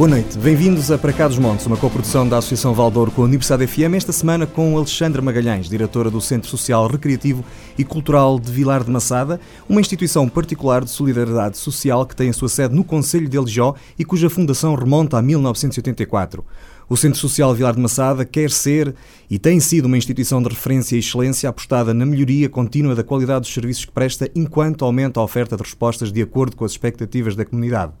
Boa noite, bem-vindos a Para Cá dos Montes, uma coprodução da Associação Valdouro com a Universidade FM, esta semana com Alexandra Magalhães, diretora do Centro Social Recreativo e Cultural de Vilar de Massada, uma instituição particular de solidariedade social que tem a sua sede no Conselho de Alijó e cuja fundação remonta a 1984. O Centro Social Vilar de Massada quer ser e tem sido uma instituição de referência e excelência apostada na melhoria contínua da qualidade dos serviços que presta enquanto aumenta a oferta de respostas de acordo com as expectativas da comunidade.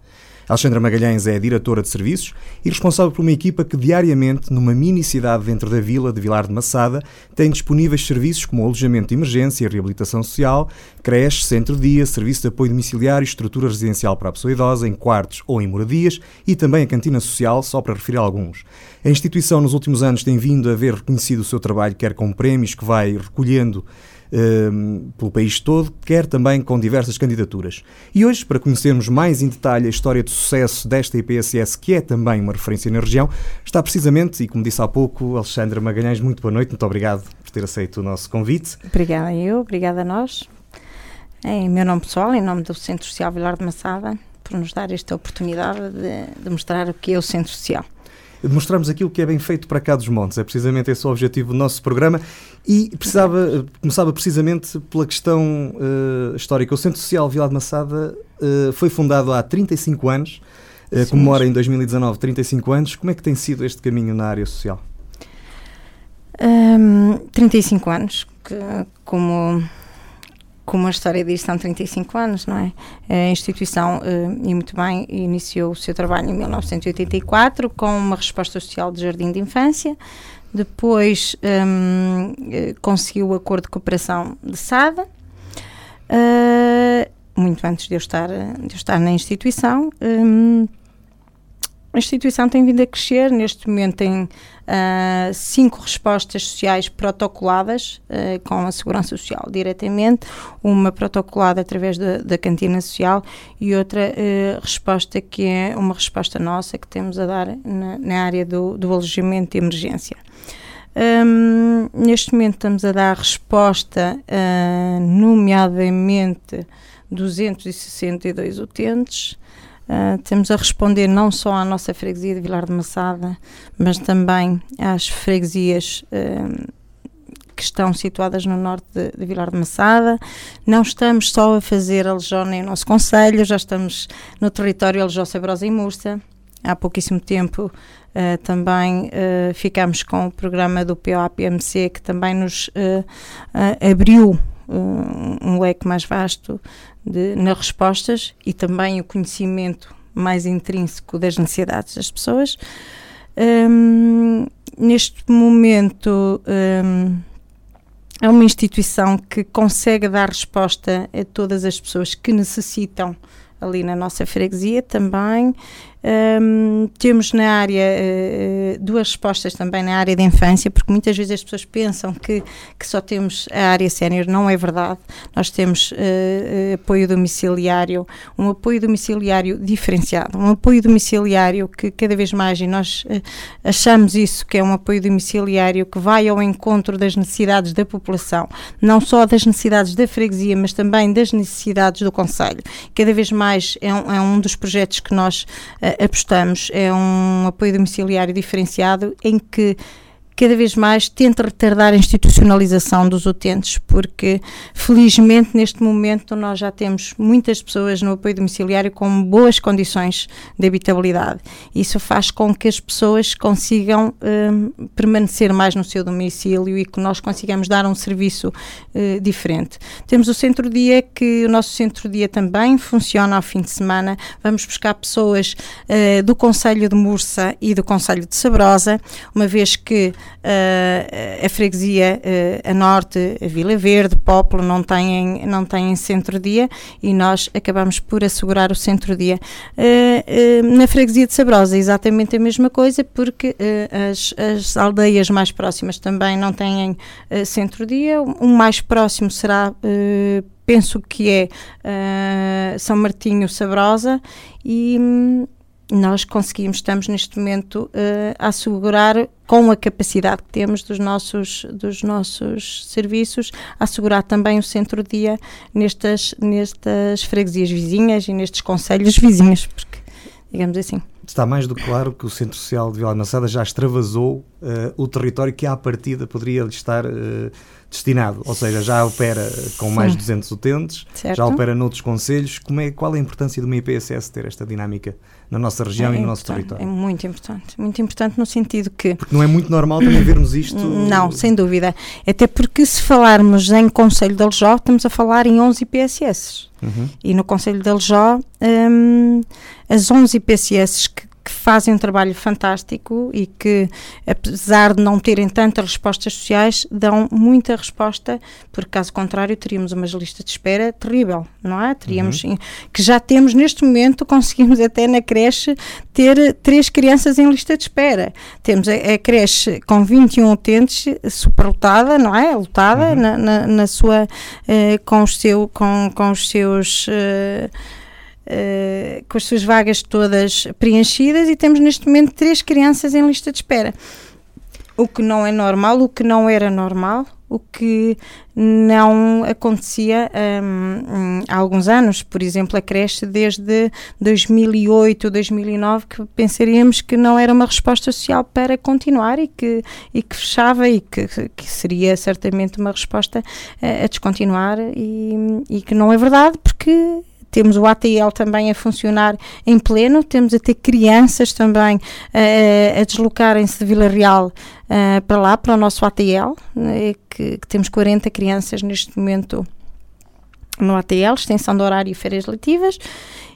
Alexandra Magalhães é diretora de serviços e responsável por uma equipa que diariamente, numa mini cidade dentro da vila de Vilar de Massada, tem disponíveis serviços como alojamento de emergência reabilitação social, creche, centro-dia, serviço de apoio domiciliário, estrutura residencial para a pessoa idosa, em quartos ou em moradias e também a cantina social, só para referir alguns. A instituição nos últimos anos tem vindo a ver reconhecido o seu trabalho, quer com prémios que vai recolhendo Ehm, pelo país todo, quer também com diversas candidaturas. E hoje, para conhecermos mais em detalhe a história de sucesso desta IPSS, que é também uma referência na região, está precisamente, e como disse há pouco, Alexandra Magalhães, muito boa noite, muito obrigado por ter aceito o nosso convite. Obrigada eu, obrigada a nós. Em meu nome pessoal, em nome do Centro Social Vilar de Massada, por nos dar esta oportunidade de, de mostrar o que é o Centro Social mostrarmos aquilo que é bem feito para cá dos montes. É precisamente esse o objetivo do nosso programa e precisava, começava precisamente pela questão uh, histórica. O Centro Social Vila de Massada uh, foi fundado há 35 anos, uh, comemora em 2019 35 anos. Como é que tem sido este caminho na área social? Um, 35 anos, que, como como a história diz, são 35 anos, não é? A instituição, eh, e muito bem, iniciou o seu trabalho em 1984 com uma resposta social de jardim de infância, depois um, eh, conseguiu o acordo de cooperação de SADA, uh, muito antes de eu estar, de eu estar na instituição. Um, a instituição tem vindo a crescer, neste momento tem uh, cinco respostas sociais protocoladas uh, com a Segurança Social diretamente, uma protocolada através da, da cantina social e outra uh, resposta que é uma resposta nossa que temos a dar na, na área do, do alojamento de emergência. Um, neste momento estamos a dar resposta, nomeadamente 262 utentes, Uh, temos a responder não só à nossa freguesia de Vilar de Massada, mas também às freguesias uh, que estão situadas no norte de, de, Vilar de Massada. Não estamos só a fazer Aljona em nosso conselho, já estamos no território Aljó, Sabrosa e Mursa. Há pouquíssimo tempo uh, também ficamos com o programa do POAPMC que também nos abriu um leque mais vasto de, nas respostas e também o conhecimento mais intrínseco das necessidades das pessoas. Um, neste momento, um, é uma instituição que consegue dar resposta a todas as pessoas que necessitam ali na nossa freguesia também um, temos na área uh, duas respostas também na área da infância, porque muitas vezes as pessoas pensam que, que só temos a área sénior, não é verdade. Nós temos uh, apoio domiciliário, um apoio domiciliário diferenciado, um apoio domiciliário que cada vez mais, e nós uh, achamos isso, que é um apoio domiciliário que vai ao encontro das necessidades da população, não só das necessidades da freguesia, mas também das necessidades do Conselho. Cada vez mais é um, é um dos projetos que nós apostamos é um apoio domiciliário diferenciado em que cada vez mais tenta retardar a institucionalização dos utentes, porque felizmente neste momento nós já temos muitas pessoas no apoio domiciliário com boas condições de habitabilidade. Isso faz com que as pessoas consigam um, permanecer mais no seu domicílio e que nós consigamos dar um serviço uh, diferente. Temos o centro-dia, que o nosso centro-dia também funciona ao fim de semana. Vamos buscar pessoas uh, do Conselho de Mursa e do Conselho de Sabrosa, uma vez que a freguesia uh, a norte, a Vila Verde, Popolo, não têm, não têm centro-dia e nós acabamos por assegurar o centro-dia. Uh, na freguesia de Sabrosa, exatamente a mesma coisa, porque as, as aldeias mais próximas também não têm centro-dia. O mais próximo será penso que é uh, São Martinho Sabrosa e hum, nós conseguimos, estamos neste momento uh, a assegurar, com a capacidade que temos dos nossos, dos nossos serviços, a assegurar também o centro-dia nestas, nestas freguesias vizinhas e nestes conselhos vizinhos, porque, digamos assim. está mais do que claro que o Centro Social de Vila Massada já extravasou uh, o território que à partida poderia estar uh, destinado, ou seja, já opera com mais de 200 utentes, certo. já opera noutros conselhos. Como é, qual é a importância de uma IPSS ter esta dinâmica na nossa região é e no nosso território? É muito importante, muito importante no sentido que... Porque não é muito normal também vermos isto... Não, sem dúvida. Até porque se falarmos em Conselho de Aljó, estamos a falar em 11 IPSS. Uhum. E no Conselho de Aljó, um, as 11 IPSS que que fazem um trabalho fantástico e que, apesar de não terem tantas respostas sociais, dão muita resposta, porque caso contrário teríamos uma lista de espera terrível, não é? Teríamos, uhum. que já temos neste momento, conseguimos até na creche ter três crianças em lista de espera. Temos a, a creche com 21 utentes, superlotada, não é? Lotada uhum. na, na, na, sua, uh, com, os seu, com, com os seus... Uh, uh, com as suas vagas todas preenchidas e temos neste momento três crianças em lista de espera. O que não é normal, o que não era normal, o que não acontecia um, há alguns anos. Por exemplo, a creche desde 2008, 2009, que pensaríamos que não era uma resposta social para continuar e que, e que fechava e que, que seria certamente uma resposta a, a descontinuar e, e que não é verdade porque temos o ATL também a funcionar em pleno, temos a ter crianças também uh, a deslocarem-se de Vila Real uh, para lá, para o nosso ATL, né, que, que, temos 40 crianças neste momento no ATL, extensão de horário e férias letivas,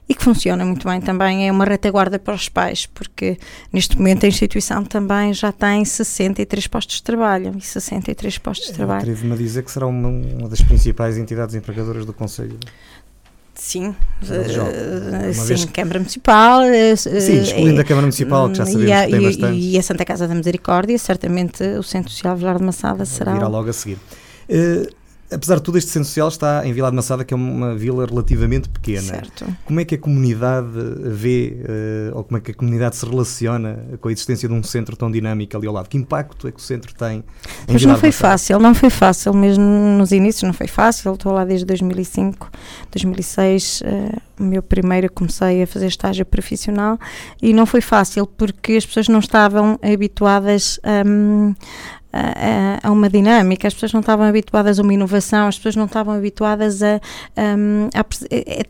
e que funciona muito bem também, é uma retaguarda para os pais, porque neste momento a instituição também já tem 63 postos de trabalho, e 63 postos de trabalho. Atrevo-me a dizer que será uma, uma das principais entidades empregadoras do Conselho. Sim, uh, sim, Câmara Municipal. Uh, sim, excluindo a Câmara Municipal, que já sabemos a, que tem bastante. E a Santa Casa da Misericórdia, certamente o Centro Social Vilar de Massada será. Virá logo a seguir. Uh, apesar de tudo, este centro social está em Vila de Massada, que é uma vila relativamente pequena. Certo. Como é que a comunidade vê, uh, ou como é que a comunidade se relaciona com a existência de um centro tão dinâmico ali ao lado? Que impacto é que o centro tem? Mas não foi fácil, não foi fácil, mesmo nos inícios não foi fácil. Estou lá desde 2005, 2006, uh, o meu primeiro comecei a fazer estágio profissional e não foi fácil porque as pessoas não estavam habituadas um, a, a, uma dinâmica, as pessoas não estavam habituadas a uma inovação, as pessoas não estavam habituadas a, a, a,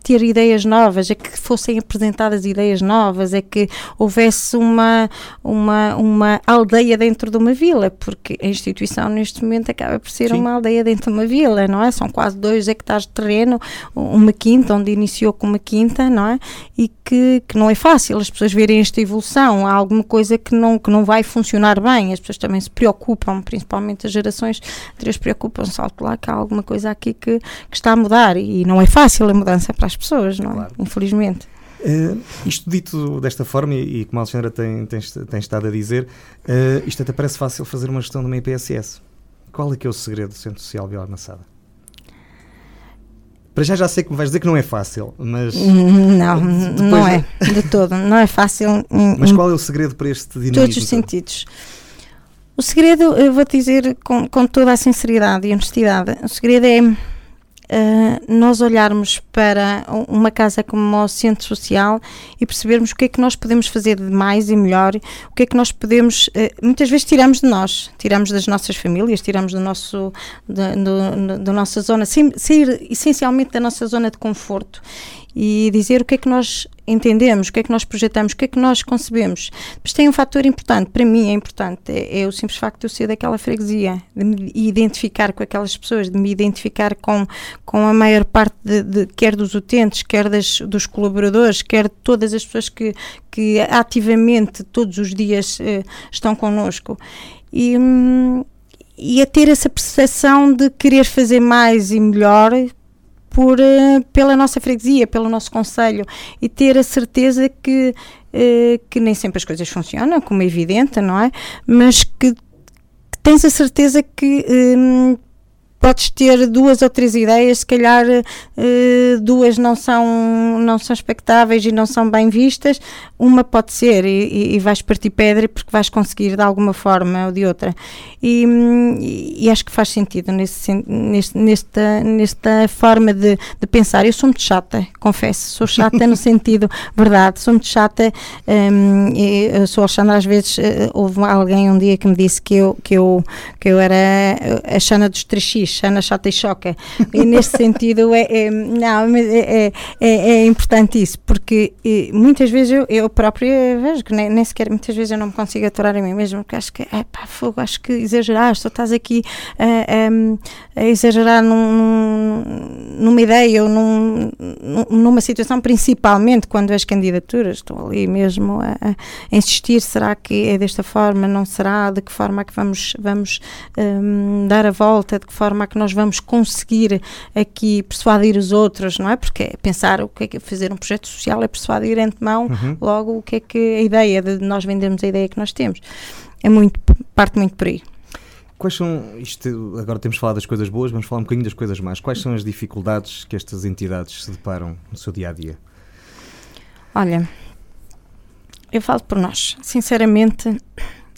ter ideias novas, a que fossem apresentadas ideias novas, a que houvesse uma, uma, uma aldeia dentro de uma vila, porque a instituição neste momento acaba por ser Sim. uma aldeia dentro de uma vila, não é? São quase dois hectares de terreno, uma quinta, onde iniciou com uma quinta, não é? E que, que não é fácil as pessoas verem esta evolução, há alguma coisa que não, que não vai funcionar bem, as pessoas também se preocupam principalmente as gerações anteriores preocupam-se, alto lá que há alguma coisa aqui que, que, está a mudar e não é fácil a mudança para as pessoas, não é? Claro. Infelizmente. Uh, isto dito desta forma, e, e como a Alexandra tem, tem, tem, estado a dizer, uh, isto até parece fácil fazer uma gestão de uma IPSS. Qual é que é o segredo do Centro Social Vila Massada? Para já já sei que me vais dizer que não é fácil, mas. Não, não é, de todo. Não é fácil. Mas qual é o segredo para este dinamismo? Todos os sentidos. O segredo, eu vou dizer com, com toda a sinceridade e honestidade, o segredo é uh, nós olharmos para uma casa como o centro social e percebermos o que é que nós podemos fazer de mais e melhor, o que é que nós podemos, uh, muitas vezes tiramos de nós, tiramos das nossas famílias, tiramos do nosso, da, do, nossa zona, sair essencialmente da nossa zona de conforto e dizer o que é que nós entendemos, o que é que nós projetamos, o que é que nós concebemos. Mas tem um fator importante, para mim é importante, é, é o simples facto de eu ser daquela freguesia, de me identificar com aquelas pessoas, de me identificar com, com a maior parte, de, de quer dos utentes, quer das, dos colaboradores, quer de todas as pessoas que, que ativamente, todos os dias, eh, estão connosco. E, hum, e a ter essa percepção de querer fazer mais e melhor por, uh, pela nossa freguesia, pelo nosso conselho e ter a certeza que, uh, que nem sempre as coisas funcionam, como é evidente, não é? Mas que, tens a certeza que um, podes ter duas ou três ideias, se calhar uh, duas não são, não são expectáveis e não são bem vistas, uma pode ser e, e vais partir pedra porque vais conseguir de alguma forma ou de outra. E, e acho que faz sentido nesse, neste, nesta, nesta forma de, de pensar. Eu sou muito chata, confesso, sou chata no sentido, verdade, sou muito chata. Um, eu sou Alexandra, às vezes uh, houve alguém um dia que me disse que eu, que eu, que eu era a Xana dos 3x, Xana chata e choca. E nesse sentido é, é não, é, é, é, importante isso, porque muitas vezes eu, eu própria vejo que nem, nem, sequer muitas vezes eu não me consigo aturar em mim mesmo, porque acho que é pá, fogo, acho que exageraste, tu estás aqui a, a exagerar num, numa ideia ou num, numa situação, principalmente quando as candidaturas estão ali mesmo a, a, insistir, será que é desta forma, não será, de que forma é que vamos, vamos um, dar a volta, de que forma é que nós vamos conseguir aqui persuadir os outros, não é? Porque é pensar o que é que fazer um projeto social é persuadir antemão uhum. logo o que é que a ideia de nós vendermos a ideia que nós temos. É muito, parte muito por aí. Quais são, isto, agora temos falado das coisas boas, vamos falar um bocadinho das coisas más. Quais são as dificuldades que estas entidades se deparam no seu dia a dia? Olha, eu falo por nós. Sinceramente,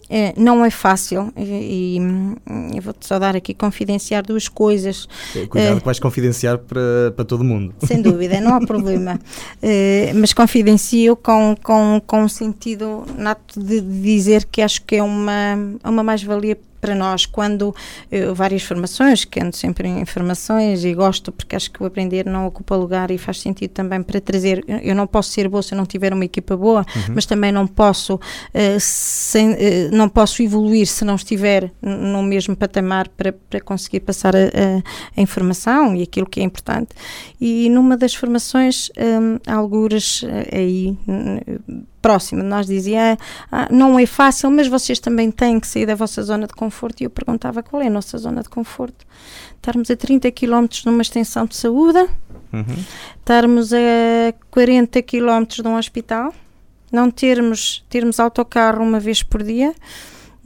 é, não é fácil e, e eu vou-te só dar aqui confidenciar duas coisas. É, cuidado é, que vais confidenciar para, para todo mundo. Sem dúvida, não há problema. É, mas confidencio com, com, com o sentido nato de dizer que acho que é uma, uma mais-valia para nós, quando eu, várias formações, que ando sempre em formações e gosto, porque acho que o aprender não ocupa lugar e faz sentido também para trazer. Eu não posso ser boa se eu não tiver uma equipa boa, uhum. mas também não posso, uh, sem, uh, não posso evoluir se não estiver no mesmo patamar para, para conseguir passar a, a, a informação e aquilo que é importante. E numa das formações, um, algures eh, aí próxima de nós dizia ah, não é fácil, mas vocês também têm que sair da vossa zona de conforto. E eu perguntava qual é a nossa zona de conforto. Estarmos a 30 km numa extensão de saúde, uhum. estarmos a 40 km de um hospital, não termos, termos autocarro uma vez por dia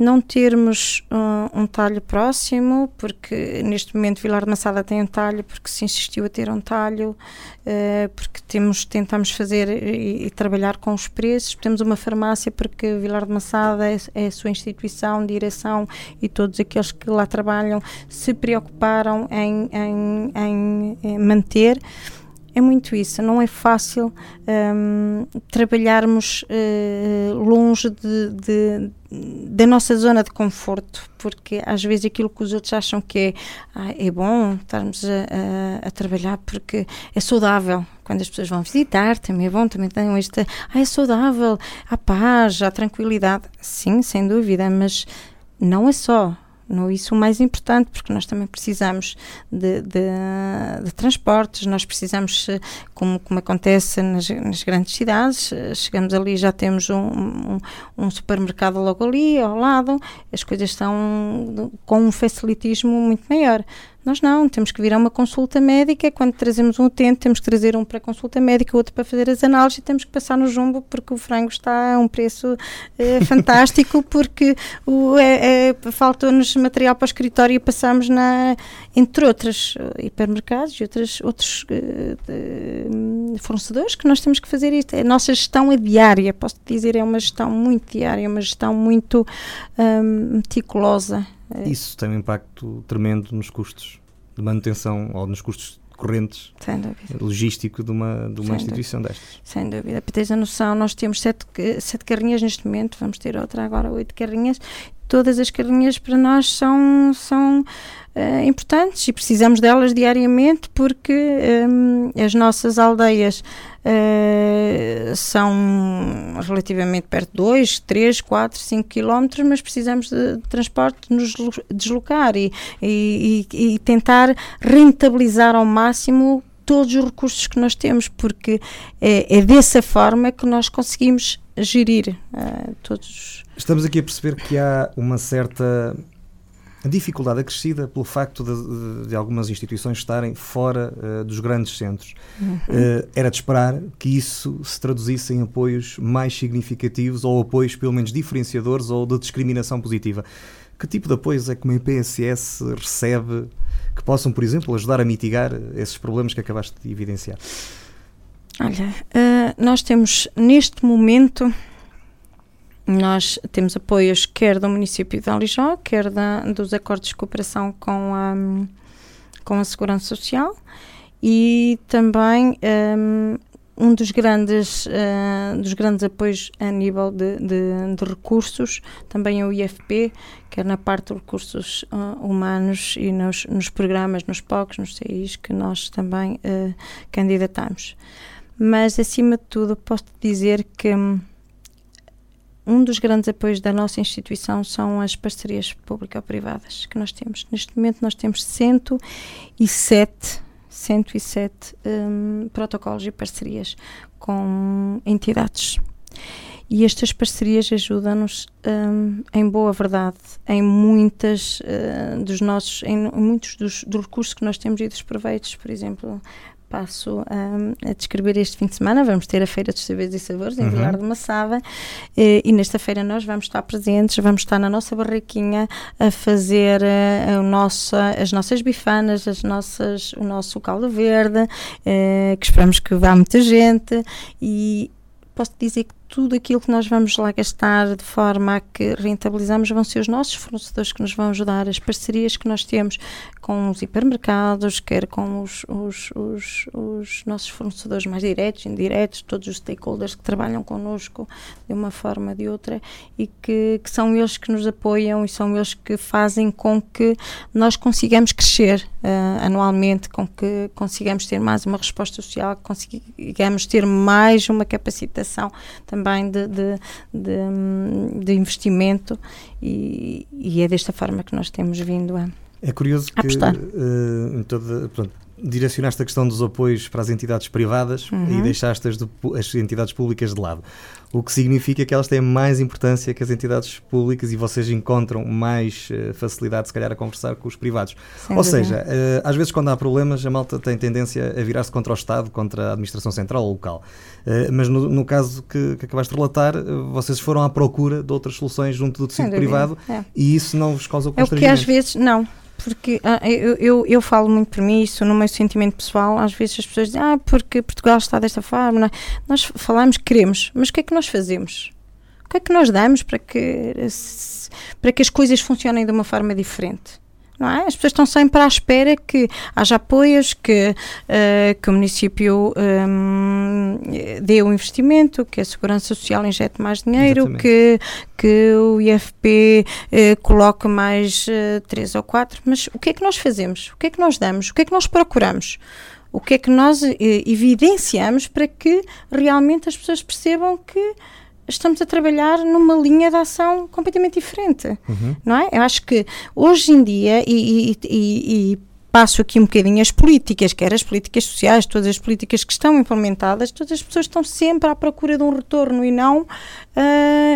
não termos uh, um talho próximo, porque neste momento Vilar de Massada tem um talho, porque se insistiu a ter um talho, uh, porque temos, tentamos fazer e, e, trabalhar com os preços, temos uma farmácia porque Vilar de Massada é, é, a sua instituição, direção e todos aqueles que lá trabalham se preocuparam em, em, em manter é muito isso, não é fácil um, trabalharmos uh, longe de, de, da nossa zona de conforto, porque às vezes aquilo que os outros acham que é, ah, é bom estarmos a, a, a, trabalhar porque é saudável. Quando as pessoas vão visitar, também é bom, também tem esta, ah, é saudável, a paz, a tranquilidade. Sim, sem dúvida, mas não é só não isso o mais importante, porque nós também precisamos de, de, de transportes, nós precisamos, eh, como, como acontece nas, nas, grandes cidades, eh, chegamos ali já temos um, um, um, supermercado logo ali, ao lado, as coisas estão com um facilitismo muito maior. Nós não, temos que vir a uma consulta médica. Quando trazemos um utente, temos que trazer um para consulta médica, outro para fazer as análises e temos que passar no jumbo porque o frango está a um preço é, fantástico, porque é, é, faltou-nos material para o escritório e passamos na, entre outros hipermercados e outros, outros uh, fornecedores que nós temos que fazer isto. A nossa gestão é diária, posso dizer, é uma gestão muito diária, é uma gestão muito um, meticulosa. É. Isso tem um impacto tremendo nos custos de manutenção ou nos custos correntes logístico de uma, de uma instituição dúvida. destas. Sem dúvida. Para teres a noção, nós temos sete, sete carrinhas neste momento, vamos ter outra agora, oito carrinhas. Todas as carrinhas para nós são, são uh, importantes e precisamos delas diariamente porque um, as nossas aldeias uh, são relativamente perto de 2, 3, 4, 5 quilómetros, mas precisamos de, de transporte nos deslocar e, e, e, e tentar rentabilizar ao máximo todos os recursos que nós temos, porque é, é dessa forma que nós conseguimos gerir uh, todos. Estamos aqui a perceber que há uma certa dificuldade acrescida pelo facto de, de, de algumas instituições estarem fora uh, dos grandes centros. Uhum. Uh, era de esperar que isso se traduzisse em apoios mais significativos ou apoios pelo menos diferenciadores ou de discriminação positiva. Que tipo de apoios é que uma IPSS recebe que possam, por exemplo, ajudar a mitigar esses problemas que acabaste de evidenciar? Olha, uh, nós temos neste momento nós temos apoios quer do município de Alijó, quer da, dos acordos de cooperação com a, com a Segurança Social e também um, um dos grandes, uh, dos grandes apoios a nível de, de, de, recursos, também é o IFP, quer na parte de recursos uh, humanos e nos, nos, programas, nos POCs, nos CIs, que nós também uh, candidatamos. Mas, acima de tudo, posso dizer que um, um dos grandes apoios da nossa instituição são as parcerias público-privadas que nós temos. Neste momento nós temos 107 107 um, protocolos e parcerias com entidades. E estas parcerias ajudam-nos, um, em boa verdade, em muitas uh, dos nossos, em muitos dos, dos recursos que nós temos e dos proveitos, por exemplo, passo um, a descrever este fim de semana. Vamos ter a Feira dos Saberes e Sabores em uhum. Vilar de Massava e, e, nesta feira nós vamos estar presentes, vamos estar na nossa barraquinha a fazer uh, a nossa, as nossas bifanas, as nossas, o nosso caldo verde, uh, que esperamos que vá muita gente e posso dizer que tudo aquilo que nós vamos lá gastar de forma a que rentabilizamos vão ser os nossos fornecedores que nos vão ajudar, as parcerias que nós temos com os hipermercados, quer com os, os, os, os nossos fornecedores mais diretos, indiretos, todos os stakeholders que trabalham connosco de uma forma ou de outra e que, que são eles que nos apoiam e são eles que fazem com que nós consigamos crescer uh, anualmente, com que consigamos ter mais uma resposta social, que consigamos ter mais uma capacitação também também de, de, de, de investimento e, e, é desta forma que nós temos vindo a É curioso que uh, toda, pronto, direcionaste a questão dos apoios para as entidades privadas uhum. e deixaste as, as, entidades públicas de lado. O que significa que elas têm mais importância que as entidades públicas e vocês encontram mais uh, facilidade, se calhar, a conversar com os privados. Sem ou dúvida. seja, uh, às vezes, quando há problemas, a malta tem tendência a virar-se contra o Estado, contra a administração central ou local. Uh, mas no, no, caso que, que acabaste de relatar, vocês foram à procura de outras soluções junto do tecido privado é. e isso não vos causa constrangimento? É o que às vezes, não porque ah, eu, eu, eu, falo muito por mim, isso no meu sentimento pessoal, às vezes as pessoas dizem, ah, porque Portugal está desta forma. É? Nós falamos, queremos, mas o que é que nós fazemos? O que é que nós damos para que, para que as coisas funcionem de uma forma diferente? Não é? As pessoas estão sempre à espera que haja apoios, que, uh, que o município um, dê o investimento, que a Segurança Social injete mais dinheiro, que, que o IFP uh, coloque mais uh, três ou quatro. Mas o que é que nós fazemos? O que é que nós damos? O que é que nós procuramos? O que é que nós evidenciamos para que realmente as pessoas percebam que estamos a trabalhar numa linha de ação completamente diferente, uhum. não é? Eu acho que hoje em dia, e, e, e, e passo aqui um bocadinho as políticas, quer as políticas sociais, todas as políticas que estão implementadas, todas as pessoas estão sempre à procura de um retorno e não, uh,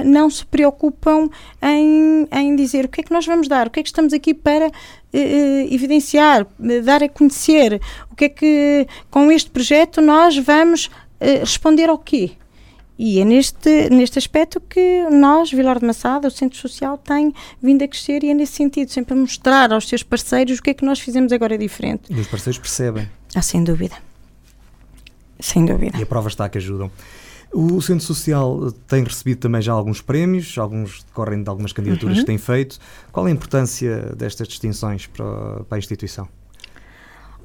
não se preocupam em, em dizer o que é que nós vamos dar, o que é que estamos aqui para uh, evidenciar, dar a conhecer, o que é que com este projeto nós vamos uh, responder ao quê? E é neste, neste aspecto que nós, Vilar de Massada, o Centro Social, tem vindo a crescer e é nesse sentido, sempre a mostrar aos seus parceiros o que é que nós fizemos agora diferente. E os parceiros percebem. Ah, sem dúvida. Sem dúvida. E a prova está que ajudam. O Centro Social tem recebido também já alguns prémios, alguns decorrem de algumas candidaturas uhum. que tem feito. Qual a importância destas distinções para, para a instituição?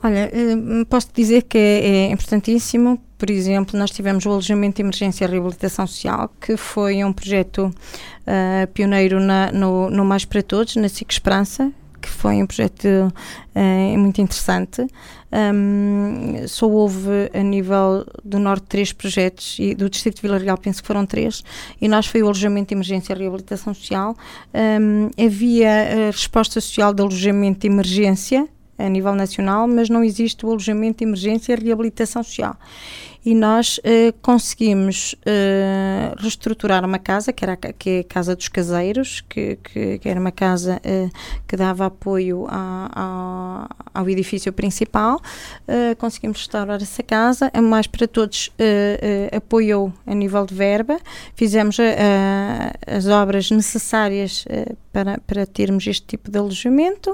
Olha, eh, posso dizer que é, importantíssimo. Por exemplo, nós tivemos o alojamento de emergência e reabilitação social, que foi um projeto uh, pioneiro na, no, no Mais para Todos, na SIC Esperança, que foi um projeto uh, muito interessante. Um, só houve a nível do Norte três projetos e do Distrito de Vila Real penso que foram três e nós foi o alojamento de emergência e reabilitação social. Um, havia a resposta social de alojamento de emergência a nível nacional, mas não existe o alojamento de emergência e reabilitação social. e nós uh, conseguimos uh, reestruturar uma casa, que era que é a Casa dos Caseiros, que, que, que era uma casa uh, que dava apoio a, a, ao edifício principal. conseguimos restaurar essa casa. A Mais para Todos apoiou a nível de verba. Fizemos as obras necessárias para, para termos este tipo de alojamento.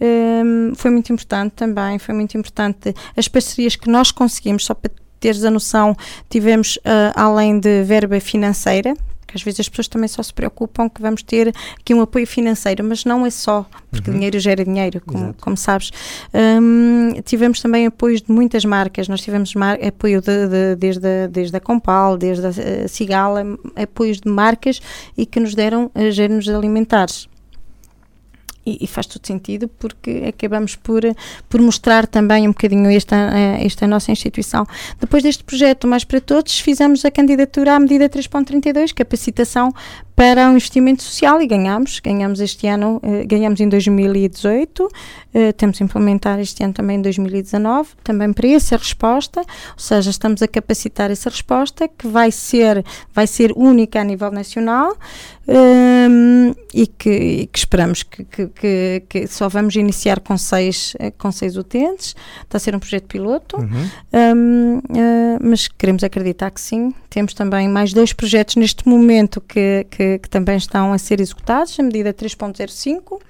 Um, foi muito importante também, foi muito importante as parcerias que nós conseguimos, só para teres a noção, tivemos uh, além de verba financeira, que às vezes as pessoas também só se preocupam que vamos ter aqui um apoio financeiro, mas não é só, porque uhum. dinheiro gera dinheiro, como, como sabes. Um, tivemos também apoios de muitas marcas, nós tivemos apoio de, de, desde, a, desde a Compal, desde a Cigala, apoios de marcas e que nos deram uh, géneros alimentares e, e, faz todo sentido porque acabamos por, por mostrar também um bocadinho esta, eh, esta nossa instituição. Depois deste projeto Mais para Todos, fizemos a candidatura à medida 3.32, capacitação para um investimento social e ganhamos, ganhamos este ano, eh, ganhamos em 2018, eh, temos a implementar este ano também em 2019, também para essa resposta, ou seja, estamos a capacitar essa resposta que vai ser, vai ser única a nível nacional um, e, que, e, que, esperamos que, que, que, só vamos iniciar com seis, eh, com seis utentes, está a ser um projeto piloto, uhum. um, uh, mas queremos acreditar que sim, temos também mais dois projetos neste momento que, que, que também estão a ser executados, a medida 3.05,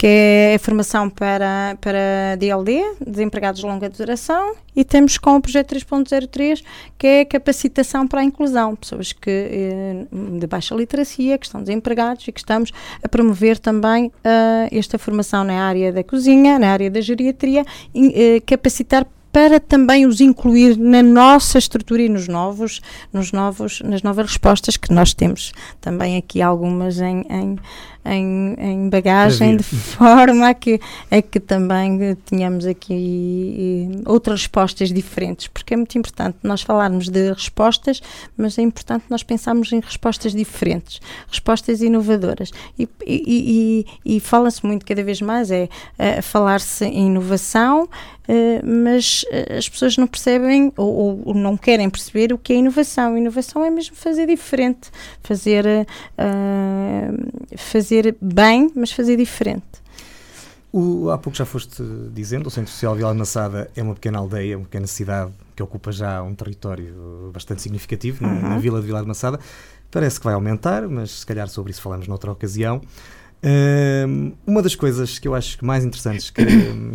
que é a formação para, para DLD, desempregados de longa duração, e temos com o projeto 3.03, que é a capacitação para a inclusão, pessoas que eh, de baixa literacia, que estão desempregados e que estamos a promover também uh, esta formação na área da cozinha, na área da geriatria, uh, capacitar para também os incluir na nossa estrutura e nos novos, nos novos, nas novas respostas que nós temos. Também aqui algumas em, em em, em bagagem, de forma a que, a que também tenhamos aqui outras respostas diferentes, porque é muito importante nós falarmos de respostas, mas é importante nós pensarmos em respostas diferentes, respostas inovadoras. E, e, e, e fala-se muito cada vez mais, é, é falar-se em inovação, Uh, mas uh, as pessoas não percebem ou, ou, não querem perceber o que é inovação. Inovação é mesmo fazer diferente, fazer, uh, fazer fazer bem, mas fazer diferente. O, há pouco já foste dizendo, o Centro Social Vila Massada é uma pequena aldeia, uma pequena cidade que ocupa já um território bastante significativo uhum. na, na, Vila de Vila Massada. Parece que vai aumentar, mas se calhar sobre isso falamos noutra ocasião. Uh, uma das coisas que eu acho mais interessantes que,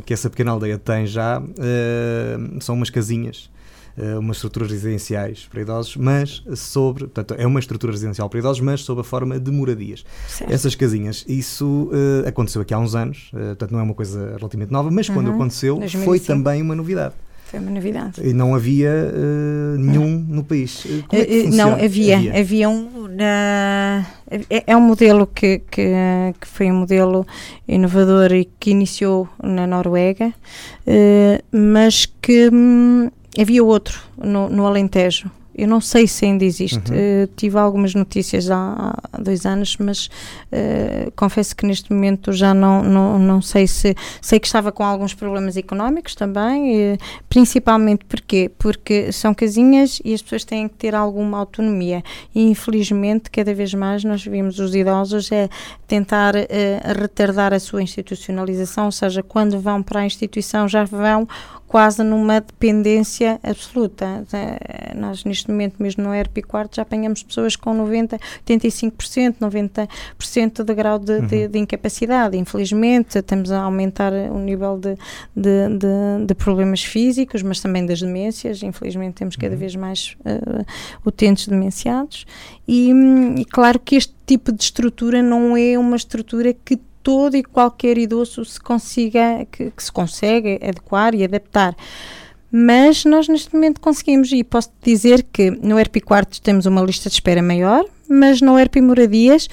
que essa pequena aldeia tem já uh, são umas casinhas uh, umas estruturas residenciais para idosos, mas sobre, portanto, é uma estrutura residencial para idosos, mas sob a forma de moradias. Certo. Essas casinhas, isso uh, aconteceu aqui há uns anos, uh, portanto, não é uma coisa relativamente nova, mas uhum. quando aconteceu 2005. foi também uma novidade. Foi uma novidade. E não havia uh, nenhum no país. Como é que não, havia, havia. Havia um. Na, é, é, um modelo que, que, que, foi um modelo inovador e que iniciou na Noruega, uh, mas que. Havia outro no, no Alentejo. Eu não sei se ainda existe. Uhum. Uh, tive algumas notícias há, há dois anos, mas uh, confesso que neste momento já não, não, não sei se. Sei que estava com alguns problemas económicos também, uh, principalmente porque Porque são casinhas e as pessoas têm que ter alguma autonomia. E infelizmente, cada vez mais, nós vimos os idosos é tentar retardar a sua institucionalização, ou seja, quando vão para a instituição já vão quase numa dependência absoluta. Nós, neste momento, mesmo no ERP4, já apanhamos pessoas com 90%, 85%, 90% de grau de, uhum. de, de, incapacidade. Infelizmente, estamos a aumentar o nível de, de, de, problemas físicos, mas também das demências. Infelizmente, temos cada uhum. vez mais uh, utentes demenciados. E, e claro que este tipo de estrutura não é uma estrutura que todo e qualquer idoso se consiga, que, que se consegue adequar e adaptar. Mas nós neste momento conseguimos, e posso dizer que no ERP Quartos temos uma lista de espera maior, mas no ERP Moradias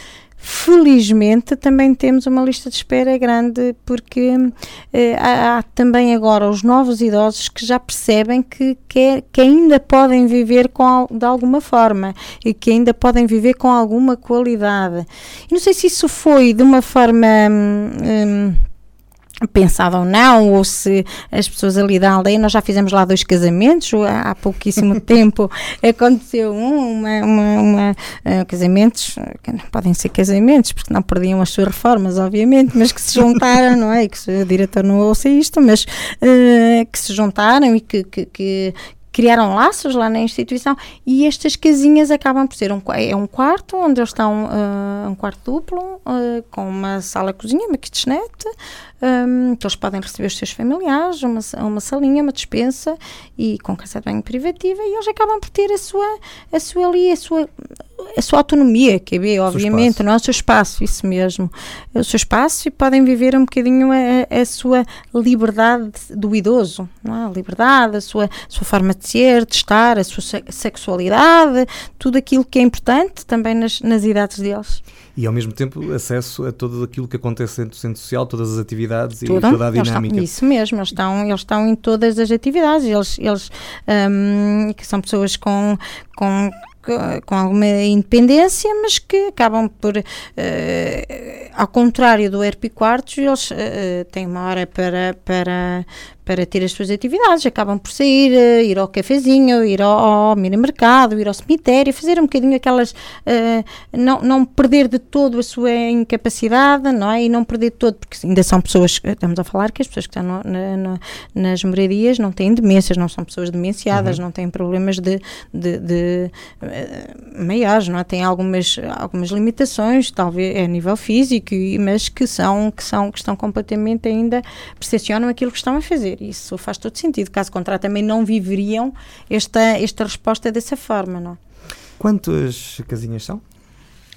Felizmente também temos uma lista de espera grande porque eh, há, há, também agora os novos idosos que já percebem que, que, que, ainda podem viver com, de alguma forma e que ainda podem viver com alguma qualidade. Não sei se isso foi de uma forma. Hum, hum pensado ou não, ou se as pessoas ali da aldeia, nós já fizemos lá dois casamentos, há pouquíssimo tempo aconteceu um, uma, uma, uma uh, casamentos, que não podem ser casamentos, porque não perdiam as suas reformas, obviamente, mas que se juntaram, não é? Que o diretor não ouça isto, mas uh, que se juntaram e que, que, que criaram laços lá na instituição e estas casinhas acabam por ser um, é um quarto onde eles estão, uh, um quarto duplo, uh, com uma sala-cozinha, uma kitchenette, um, que eles podem receber os seus familiares, uma, uma salinha, uma despensa e com casa de banho privativa e eles acabam por ter a sua, a sua ali, a sua, a sua autonomia, que é, obviamente, não é? O seu espaço, isso mesmo, é o seu espaço e podem viver um bocadinho a, a sua liberdade do idoso, não é? A liberdade, a sua, a sua forma de ser, de estar, a sua sexualidade, tudo aquilo que é importante também nas, nas idades deles e ao mesmo tempo acesso a tudo aquilo que acontece dentro do centro social, todas as atividades Tudo. e toda a dinâmica. Estão, isso mesmo, eles estão, eles estão em todas as atividades, eles, eles um, que são pessoas com, com com alguma independência, mas que acabam por, uh, ao contrário do ERP Quartos, eles uh, têm uma hora para, para, para ter as suas atividades, acabam por sair, uh, ir ao cafezinho, ir ao, ao mini-mercado, ir ao cemitério, fazer um bocadinho aquelas, uh, não, não perder de todo a sua incapacidade, não é? E não perder de todo, porque ainda são pessoas, estamos a falar que as pessoas que estão no, na, na, nas moradias não têm demências, não são pessoas demenciadas, uhum. não têm problemas de, de, de uh, maiores, não é? Têm algumas, algumas limitações, talvez a nível físico, mas que são, que são, que estão completamente ainda, percepcionam aquilo que estão a fazer fazer. Isso faz todo sentido. Caso contrário, também não viveriam esta, esta resposta dessa forma, não? Quantas casinhas são?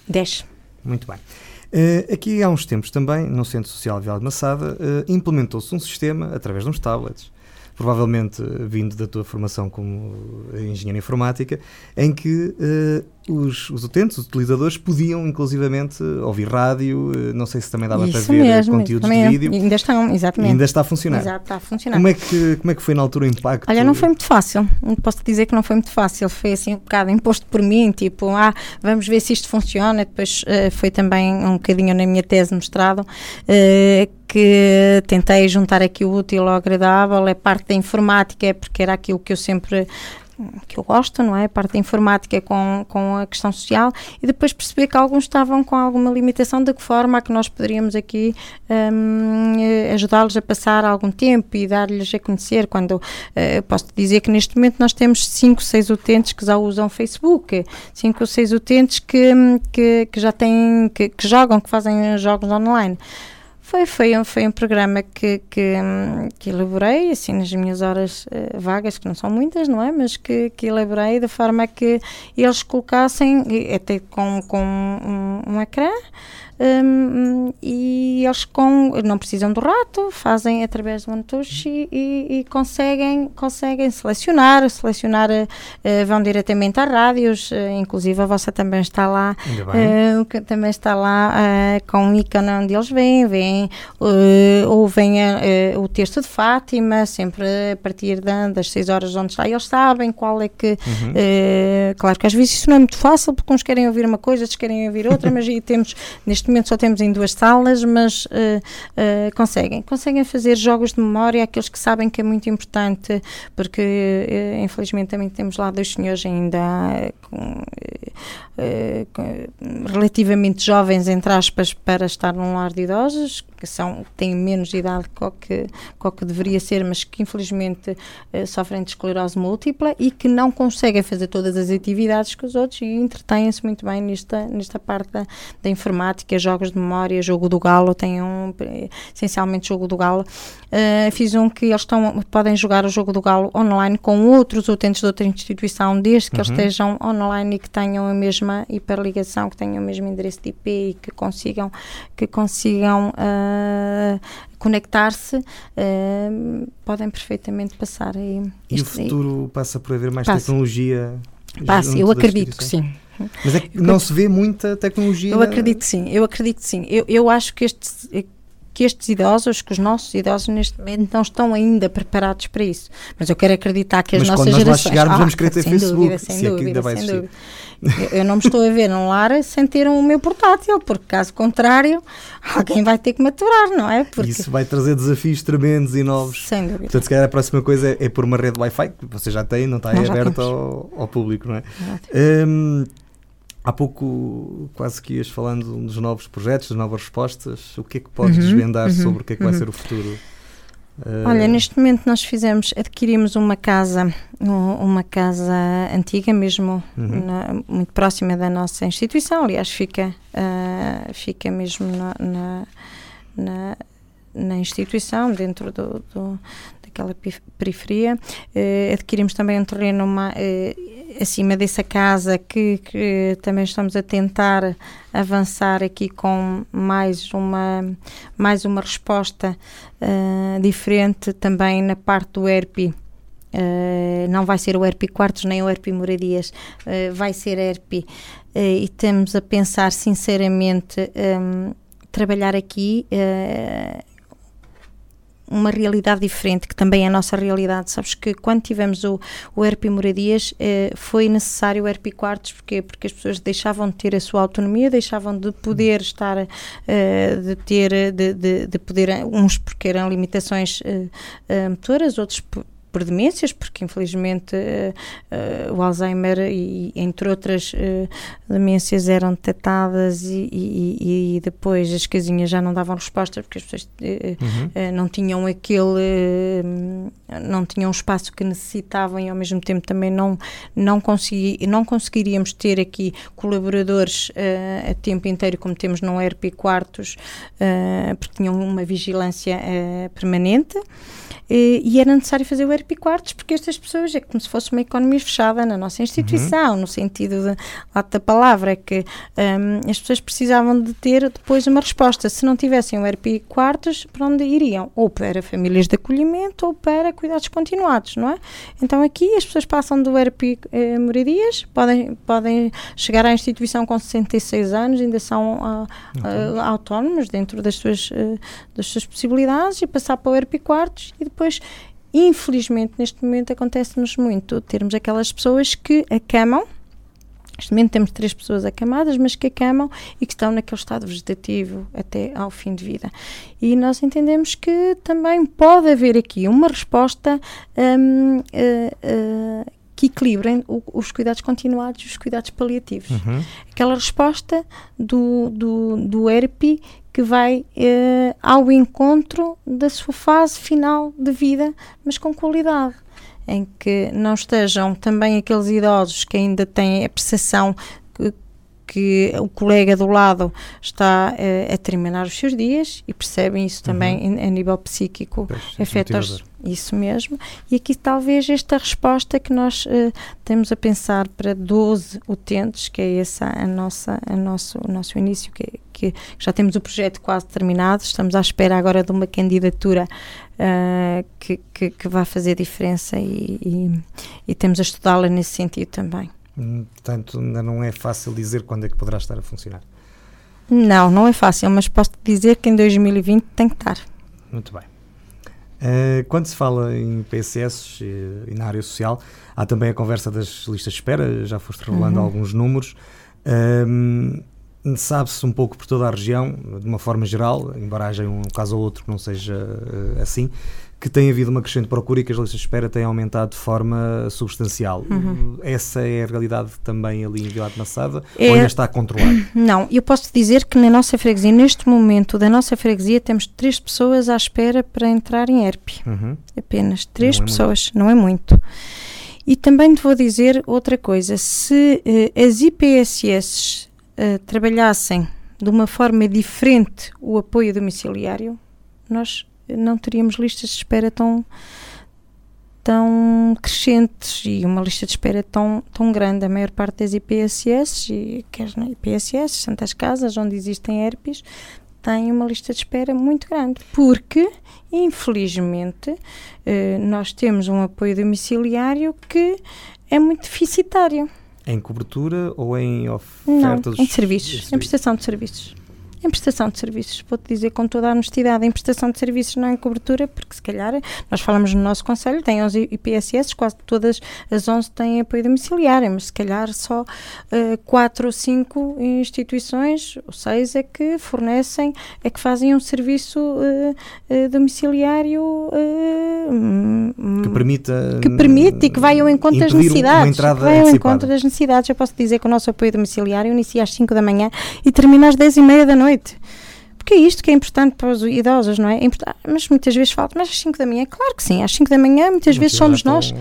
Dez. Muito bem. Uh, aqui há uns tempos também, no Centro Social Vial de Massada, uh, implementou-se um sistema através de uns tablets provavelmente vindo da tua formação como engenheiro informática, em que uh, os, os utentes, os utilizadores, podiam inclusivamente ouvir rádio, uh, não sei se também dava Isso para ver mesmo, conteúdos de vídeo. Ainda estão, exatamente. Ainda está a funcionar. Exato, está a funcionar. Como é, que, como é que foi na altura o impacto? Olha, não foi muito fácil. Posso dizer que não foi muito fácil. Foi assim um bocado imposto por mim, tipo, ah, vamos ver se isto funciona. Depois uh, foi também um bocadinho na minha tese mostrado que tentei juntar aqui o útil ao agradável, é parte da informática, é porque era aquilo que eu sempre que eu gosto, não é? A parte da informática com, com a questão social e depois perceber que alguns estavam com alguma limitação, de que forma a que nós poderíamos aqui um, ajudá-los a passar algum tempo e dar-lhes a conhecer. Quando uh, posso dizer que neste momento nós temos 5, 6 utentes que já usam Facebook, 5 ou 6 utentes que, que, que já têm, que, que jogam, que fazem jogos online. Foi, foi, um, foi um programa que, que, que elaborei, assim, nas minhas horas uh, vagas, que não são muitas, não é? Mas que, que elaborei de forma que eles colocassem, até com, com um, um ecrã, um, e eles com, não precisam do rato, fazem através do OneTouch e, e, e, conseguem, conseguem selecionar, selecionar, uh, vão diretamente às rádios, uh, inclusive a vossa também está lá, uh, também está lá com o ícone onde eles vêm, vêm, ouvem o texto de Fátima, sempre a partir da, das 6 horas onde está, eles sabem qual é que, uhum. claro que às vezes isso não é muito fácil, porque uns querem ouvir uma coisa, outros querem ouvir outra, mas aí temos neste neste momento só temos em duas salas, mas uh, uh, conseguem. Conseguem fazer jogos de memória, aqueles que sabem que é muito importante, porque uh, infelizmente também temos lá dois senhores ainda com, relativamente jovens, entre aspas, para estar num lar de idosos, que são, têm menos idade que o que, que, que deveria ser, mas que infelizmente uh, sofrem de esclerose múltipla e que não conseguem fazer todas as atividades que os outros e entretêm-se muito bem nesta, nesta parte da, da, informática, jogos de memória, jogo do galo, têm um, essencialmente jogo do galo. Uh, fiz um que eles estão, podem jogar o jogo do galo online com outros utentes de outra instituição, desde que uhum. eles estejam online e que tenham a mesma hiperligação, que tenham o mesmo endereço de IP e que consigam, que consigam uh, conectar-se, uh, podem perfeitamente passar aí. E o futuro aí. passa por haver mais passa. tecnologia? Passa, eu acredito que sim. Mas é que não se vê muita tecnologia? Eu acredito que sim, eu acredito que sim. Eu, eu acho que este que estes idosos, que os nossos idosos neste momento não estão ainda preparados para isso. Mas eu quero acreditar que as Mas nossas quando gerações... Mas nós lá chegarmos, ah, vamos querer ter Facebook, dúvida, se dúvida, é que ainda vai sem dúvida. Eu, eu, não me estou a ver num lar sem ter o meu portátil, porque caso contrário, alguém vai ter que maturar, não é? Porque... Isso vai trazer desafios tremendos e novos. Sem dúvida. Portanto, se calhar a próxima coisa é, é por uma rede Wi-Fi, que você já tem, não está aí aberta ao, ao, público, não é? Um, há pouco quase que ias falando dos novos projetos, das novas respostas. O que é que podes uhum, desvendar uhum, sobre o que é que uhum. vai ser o futuro? Olha, neste momento nós fizemos, adquirimos uma casa, uma casa antiga mesmo, uhum. na, muito próxima da nossa instituição, aliás fica, uh, fica mesmo na, na, na, na instituição, dentro do, do daquela periferia. Uh, adquirimos também um terreno uma, uh, acima dessa casa que, que, também estamos a tentar avançar aqui com mais uma, mais uma resposta uh, diferente também na parte do ERP. Uh, não vai ser o ERP Quartos nem o ERP Moradias, uh, vai ser ERP. Uh, e estamos a pensar sinceramente um, trabalhar aqui uma realidade diferente, que também é a nossa realidade. Sabes que quando tivemos o, o Moradias, eh, foi necessário o ERP Quartos, porquê? Porque as pessoas deixavam de ter a sua autonomia, deixavam de poder estar, eh, de ter, de, de, de, poder, uns porque eram limitações eh, eh motoras, outros por demências, porque infelizmente uh, uh, o Alzheimer e entre outras uh, demências eram detectadas e, e, e, depois as casinhas já não davam resposta porque as pessoas uhum. não tinham aquele não tinham o espaço que necessitavam e ao mesmo tempo também não não consegui, não conseguiríamos ter aqui colaboradores a tempo inteiro como temos no ERP quartos porque tinham uma vigilância permanente e, e era necessário fazer o ERP porque estas pessoas é como se fosse uma economia fechada na nossa instituição, uhum. no sentido de, da palavra, é que um, as pessoas precisavam de ter depois uma resposta. Se não tivessem o ERP quartos, para onde iriam? Ou para famílias de acolhimento ou para cuidados continuados, não é? Então aqui as pessoas passam do ERP eh, moradias, podem, podem chegar à instituição com 66 anos, ainda são uh, uh, autónomos dentro das suas, uh, das suas possibilidades e passar para o ERP quartos e depois infelizmente neste momento acontece-nos muito termos aquelas pessoas que acamam Neste momento temos três pessoas acamadas, mas que acamam e que estão naquele estado vegetativo até ao fim de vida. E nós entendemos que também pode haver aqui uma resposta um, uh, uh, que equilibrem os cuidados continuados e os cuidados paliativos. Uhum. Aquela resposta do, do, do que vai eh, ao encontro da sua fase final de vida, mas com qualidade. Em que não estejam também aqueles idosos que ainda têm a percepção que, o colega do lado está uh, a terminar os seus dias e percebem isso também uhum. a nível psíquico, afeta-os isso mesmo. E aqui talvez esta resposta que nós uh, temos a pensar para 12 utentes, que é essa a nossa, a nosso, o nosso início, que, que já temos o projeto quase terminado, estamos à espera agora de uma candidatura uh, que, que, que, vai fazer diferença e, e, e temos a estudá-la nesse sentido também. Portanto, ainda não é fácil dizer quando é que poderá estar a funcionar. Não, não é fácil, mas posso dizer que em 2020 tem que estar. Muito bem. Uh, quando se fala em PSS e, e, na área social, há também a conversa das listas de espera, já foste revelando uhum. alguns números. Uh, Sabe-se um pouco por toda a região, de uma forma geral, embora haja um caso ou outro que não seja uh, assim, que tem havido uma crescente procura e que as listas de espera têm aumentado de forma substancial. Uhum. Essa é a realidade também ali em Vila de Massada é... ou ainda está controlado? Não, eu posso dizer que na nossa freguesia, neste momento da nossa freguesia, temos três pessoas à espera para entrar em ERP. Uhum. Apenas três não é pessoas, não é muito. E também te vou dizer outra coisa: se uh, as IPSS uh, trabalhassem de uma forma diferente o apoio domiciliário, nós não teríamos listas de espera tão tão crescentes e uma lista de espera tão, tão grande. A maior parte das IPSS, e quer na IPSS, Santas Casas, onde existem herpes, tem uma lista de espera muito grande, porque, infelizmente, eh, nós temos um apoio domiciliário que é muito deficitário. Em cobertura ou em ofertas? Não, em serviços, em prestação de serviços. Em prestação de serviços. Vou-te dizer com toda a honestidade, em prestação de serviços não em cobertura, porque se calhar nós falamos no nosso Conselho, tem 11 IPSS, quase todas as 11 têm apoio domiciliário, mas se calhar só uh, 4 ou 5 instituições, ou 6 é que fornecem, é que fazem um serviço uh, uh, domiciliário uh, que permita que permite e que vai ao encontro das necessidades. Que vai ao encontro das necessidades. Eu posso dizer que o nosso apoio domiciliário inicia às 5 da manhã e termina às 10 e meia da noite right. Porque é isto que é importante para os idosos, não é? é mas muitas vezes falta, mas às 5 da manhã, claro que sim, às 5 da manhã muitas vezes somos nós,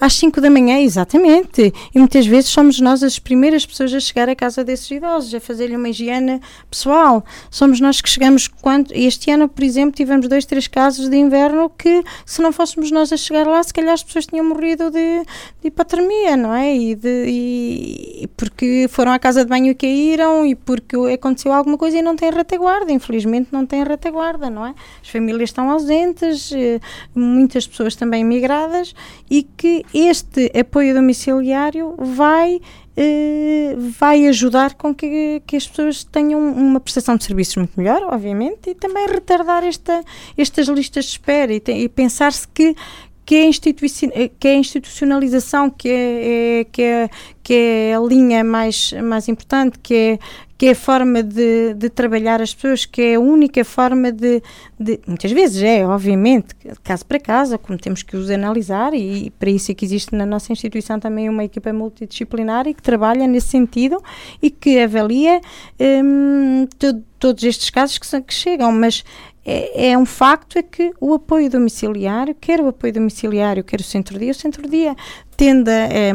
às 5 da manhã, exatamente, e muitas vezes somos nós as primeiras pessoas a chegar à casa desses idosos, a fazer-lhe uma higiene pessoal, somos nós que chegamos, quando, este ano, por exemplo, tivemos dois, três casos de inverno que, se não fôssemos nós a chegar lá, se calhar as pessoas tinham morrido de, de hipotermia, não é? E, de, e, porque foram à casa de banho e caíram, e porque aconteceu alguma coisa e não têm retaguarda, infelizmente infelizmente não tem retaguarda, não é? As famílias estão ausentes, eh, muitas pessoas também migradas e que este apoio domiciliário vai Uh, vai ajudar com que, que, as pessoas tenham uma prestação de serviços muito melhor, obviamente, e também retardar esta, estas listas de espera e, e pensar-se que, que é, que é a institucionalização que é, é, que, é, que é a linha mais, mais importante, que é, que é a forma de, de trabalhar as pessoas, que é a única forma de, de, Muitas vezes é, obviamente, caso para caso, como temos que os analisar, e, e para isso é que existe na nossa instituição também uma equipa multidisciplinar e que trabalha nesse sentido e que avalia hum, todos estes casos que, que chegam, mas é, é, um facto é que o apoio domiciliário, quer o apoio domiciliário, quer o centro-dia, o centro-dia tende a. É,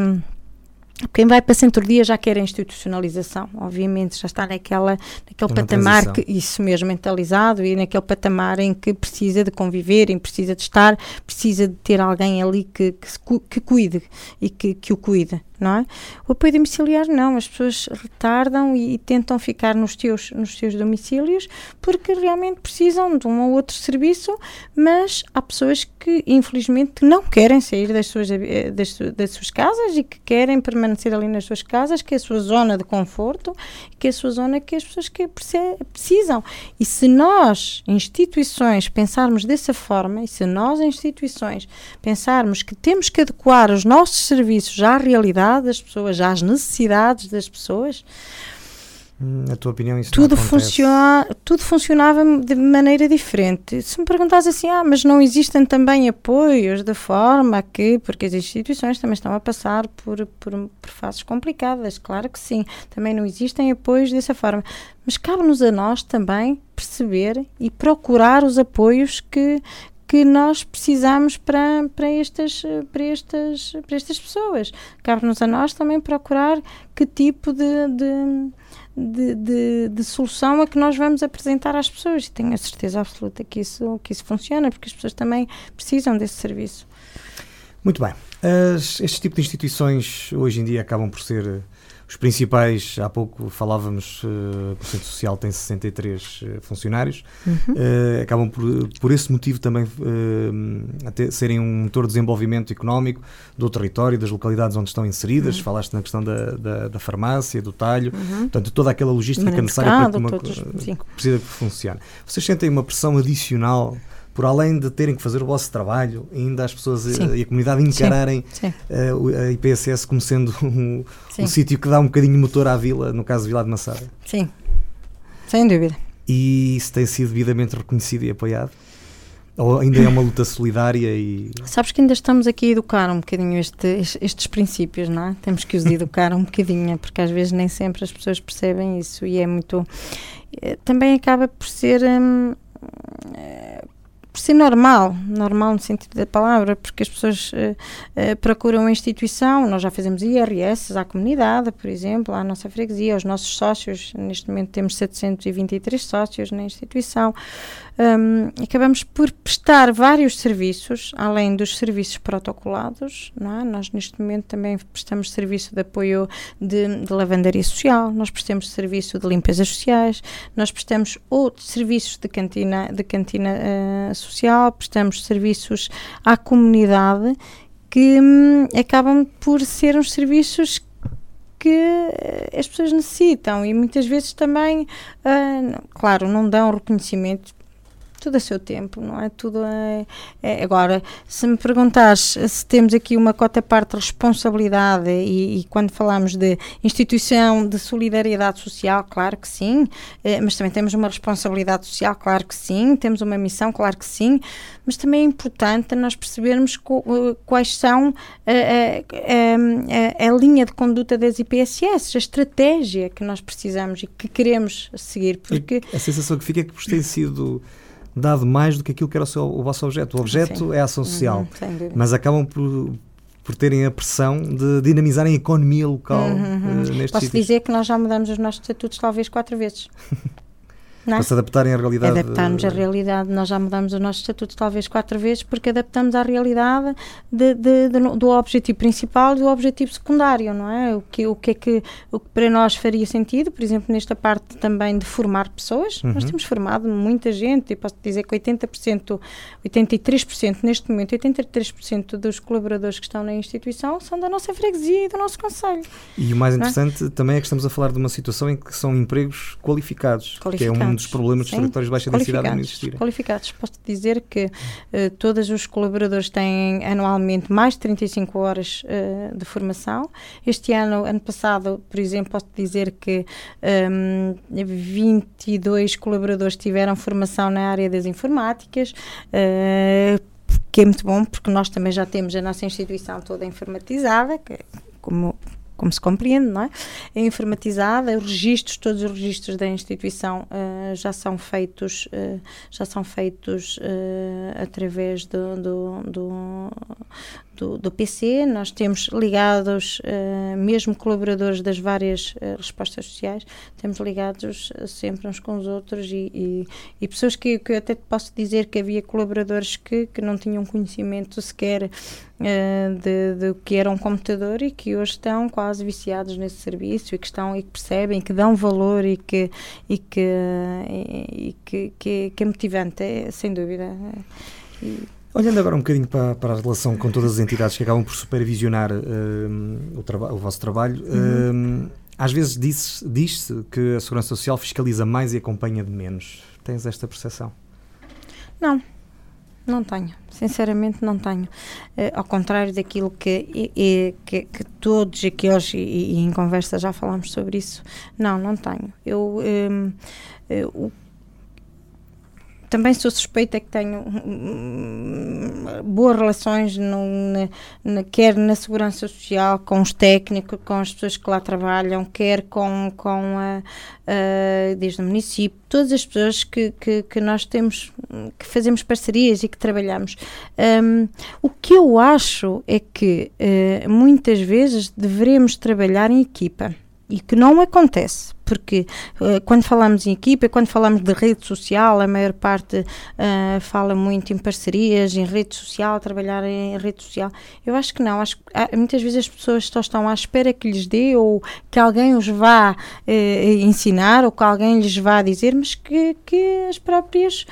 quem vai para centro-dia já quer a institucionalização, obviamente, já está naquela, naquele patamar, que, isso mesmo, mentalizado e naquele patamar em que precisa de conviver, em que precisa de estar, precisa de ter alguém ali que, que, que cuide e que, que o cuide não é? O apoio domiciliar não, as pessoas retardam e, e, tentam ficar nos teus, nos teus domicílios porque realmente precisam de um ou outro serviço, mas há pessoas que infelizmente não querem sair das suas, eh, das, das suas casas e que querem permanecer ali nas suas casas, que é a sua zona de conforto, que é a sua zona que as pessoas que precisam. E se nós, instituições, pensarmos dessa forma, e se nós, instituições, pensarmos que temos que adequar os nossos serviços à realidade, das pessoas, às necessidades das pessoas. Na tua opinião, isso tudo, funciona, tudo funcionava de maneira diferente. Se me perguntas assim, ah, mas não existem também apoios de forma que, porque as instituições também estão a passar por, por, por fases complicadas, claro que sim, também não existem apoios dessa forma. Mas cabe-nos a nós também perceber e procurar os apoios que, que nós precisamos para, para, estas, para, estas, para estas pessoas. Cabe-nos a nós também procurar que tipo de, de, de, de, de solução é que nós vamos apresentar às pessoas. E tenho a certeza absoluta que isso, que isso funciona, porque as pessoas também precisam desse serviço. Muito bem. As, este tipo de instituições hoje em dia acabam por ser os principais, há pouco falávamos uh, o Centro Social tem 63 uh, eh, funcionários, uhum. uh, acabam por, por esse motivo também uh, serem um motor de desenvolvimento económico do território, das localidades onde estão inseridas. Uhum. Falaste na questão da, da, da, farmácia, do talho, uhum. portanto, toda aquela logística necessária para que uma todos, precisa que funcione. Vocês sentem uma pressão adicional? Por além de terem que fazer o vosso trabalho, ainda as pessoas sim. e a comunidade encararem sim. Sim. Uh, a IPSS como sendo um, um sítio que dá um bocadinho motor à vila, no caso de Vila de Massada. Sim, sem dúvida. E isso tem sido devidamente reconhecido e apoiado? Ou ainda é uma luta solidária e... Sabes que ainda estamos aqui a educar um bocadinho este, estes princípios, não é? Temos que os educar um bocadinho, porque às vezes nem sempre as pessoas percebem isso e é muito... Eh, também acaba por ser... Hum, por ser normal, normal no sentido da palavra, porque as pessoas uh, uh, procuram a instituição, nós já fazemos IRS à comunidade, por exemplo, à nossa freguesia, aos nossos sócios, neste momento temos 723 sócios na instituição, um, acabamos por prestar vários serviços, além dos serviços protocolados, é? nós neste momento também prestamos serviço de apoio de, de lavandaria social, nós prestamos serviço de limpezas sociais, nós prestamos outros serviços de cantina, de cantina uh, social, prestamos serviços à comunidade que hum, acabam por ser uns serviços que uh, as pessoas necessitam e muitas vezes também, uh, claro, não dão reconhecimento tudo a seu tempo, não é? Tudo é, é, Agora, se me perguntares se temos aqui uma cota parte de responsabilidade e, e, quando falamos de instituição de solidariedade social, claro que sim, eh, mas também temos uma responsabilidade social, claro que sim, temos uma missão, claro que sim, mas também é importante nós percebermos eh, quais são a, a, a, a, linha de conduta das IPSS, a estratégia que nós precisamos e que queremos seguir, porque... A sensação que fica é que vos tem sido dado mais do que aquilo que era o, seu, o vosso objeto. O objeto Sim. é a ação uhum, social, uhum, mas acabam por, por terem a pressão de dinamizarem a economia local uhum, uh, neste Posso dizer que nós já mudamos os nossos estatutos talvez quatro vezes. Não? Para se adaptarem à realidade. Adaptarmos à realidade. Nós já mudamos o nosso estatuto talvez quatro vezes porque adaptamos à realidade de, de, de, do objetivo principal e do objetivo secundário, não é? O que, o que é que, o que para nós faria sentido, por exemplo, nesta parte também de formar pessoas. Uhum. Nós temos formado muita gente e posso dizer que 80%, 83% neste momento, 83% dos colaboradores que estão na instituição são da nossa freguesia e do nosso conselho. E o mais é? interessante é? também é que estamos a falar de uma situação em que são empregos qualificados, qualificados. que é um dos problemas dos territórios de baixa densidade não existirem. Qualificados. Posso dizer que uh, todos os colaboradores têm anualmente mais de 35 horas uh, de formação. Este ano, ano passado, por exemplo, posso dizer que um, ehm, 22 colaboradores tiveram formação na área das informáticas. Uh, que é muito bom porque nós também já temos a nossa instituição toda informatizada, que, como como se compreende, não é? É informatizada, os registros, todos os registros da instituição uh, já são feitos, uh, já são feitos uh, através do, do, do, do, do PC, nós temos ligados, uh, mesmo colaboradores das várias uh, respostas sociais, temos ligados uh, sempre uns com os outros e, e, e pessoas que, que eu até posso dizer que havia colaboradores que, que não tinham conhecimento sequer de que era um computador e que hoje estão quase viciados nesse serviço e que estão e que percebem, que dão valor e que, e que, e que, que, que, é motivante, é, sem dúvida. E, Olhando agora um bocadinho para, para, a relação com todas as entidades que acabam por supervisionar uh, o, o, vosso trabalho, uhum. uh, às vezes diz-se diz que a Segurança Social fiscaliza mais e acompanha de menos. Tens esta percepção? Não, não tenho. Sinceramente, não tenho. Uh, ao contrário daquilo que, e, que, que, todos aqui hoje, e, e, em conversa já falámos sobre isso, não, não tenho. Eu. Um, uh, também sou suspeita que tenho hum, boas relações no, na, na, quer na segurança social com os técnicos, com as pessoas que lá trabalham, quer com, com a, a desde o município, todas as pessoas que, que, que, nós temos, que fazemos parcerias e que trabalhamos. Um, o que eu acho é que uh, muitas vezes devemos trabalhar em equipa e que não acontece, porque uh, quando falamos em equipa, quando falamos de rede social, a maior parte uh, fala muito em parcerias, em rede social, trabalhar em rede social. Eu acho que não, acho que há, muitas vezes as pessoas só estão à espera que lhes dê ou que alguém os vá uh, ensinar ou que alguém lhes vá dizer, mas que, que as próprias,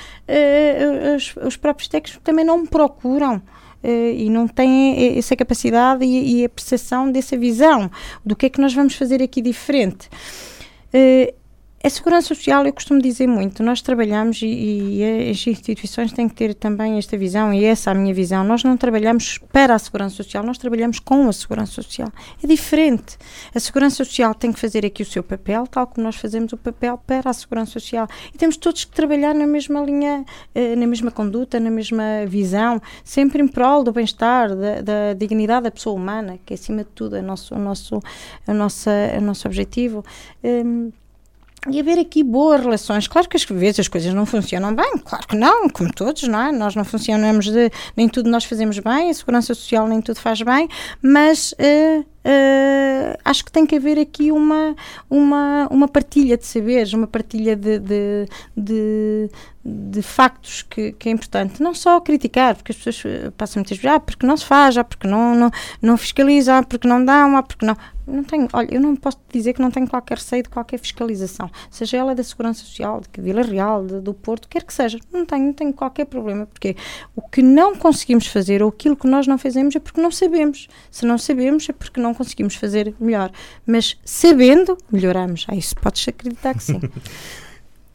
os, os próprios técnicos também não procuram. Eh, e não têm essa capacidade e, e a percepção dessa visão do que é que nós vamos fazer aqui diferente. Uh, a segurança social, eu costumo dizer muito, nós trabalhamos e, e, as instituições têm que ter também esta visão, e essa é a minha visão. Nós não trabalhamos para a segurança social, nós trabalhamos com a segurança social. É diferente. A segurança social tem que fazer aqui o seu papel, tal como nós fazemos o papel para a segurança social. E temos todos que trabalhar na mesma linha, eh, na mesma conduta, na mesma visão, sempre em prol do bem-estar, da, da, dignidade da pessoa humana, que é acima de tudo é o nosso, o nosso, a nossa, o nosso objetivo. Um, e haver aqui boas relações. Claro que às vezes as coisas não funcionam bem, claro que não, como todos, não é? Nós não funcionamos de. nem tudo nós fazemos bem, a segurança social nem tudo faz bem, mas. Uh, Uh, acho que tem que haver aqui uma, uma, uma partilha de saberes, uma partilha de, de, de, de factos que, que, é importante. Não só criticar, porque as pessoas passam muitas vezes, ah, porque não se faz, ah, porque não, não, não fiscaliza, ah, porque não dá, ah, porque não não tenho, olha, eu não posso dizer que não tenho qualquer receio de qualquer fiscalização, seja ela da Segurança Social, de Vila Real, de, do Porto, quer que seja, não tenho, não tenho qualquer problema, porque o que não conseguimos fazer ou aquilo que nós não fazemos é porque não sabemos. Se não sabemos é porque não conseguimos fazer melhor. Mas sabendo, melhoramos. Ah, isso podes acreditar que sim.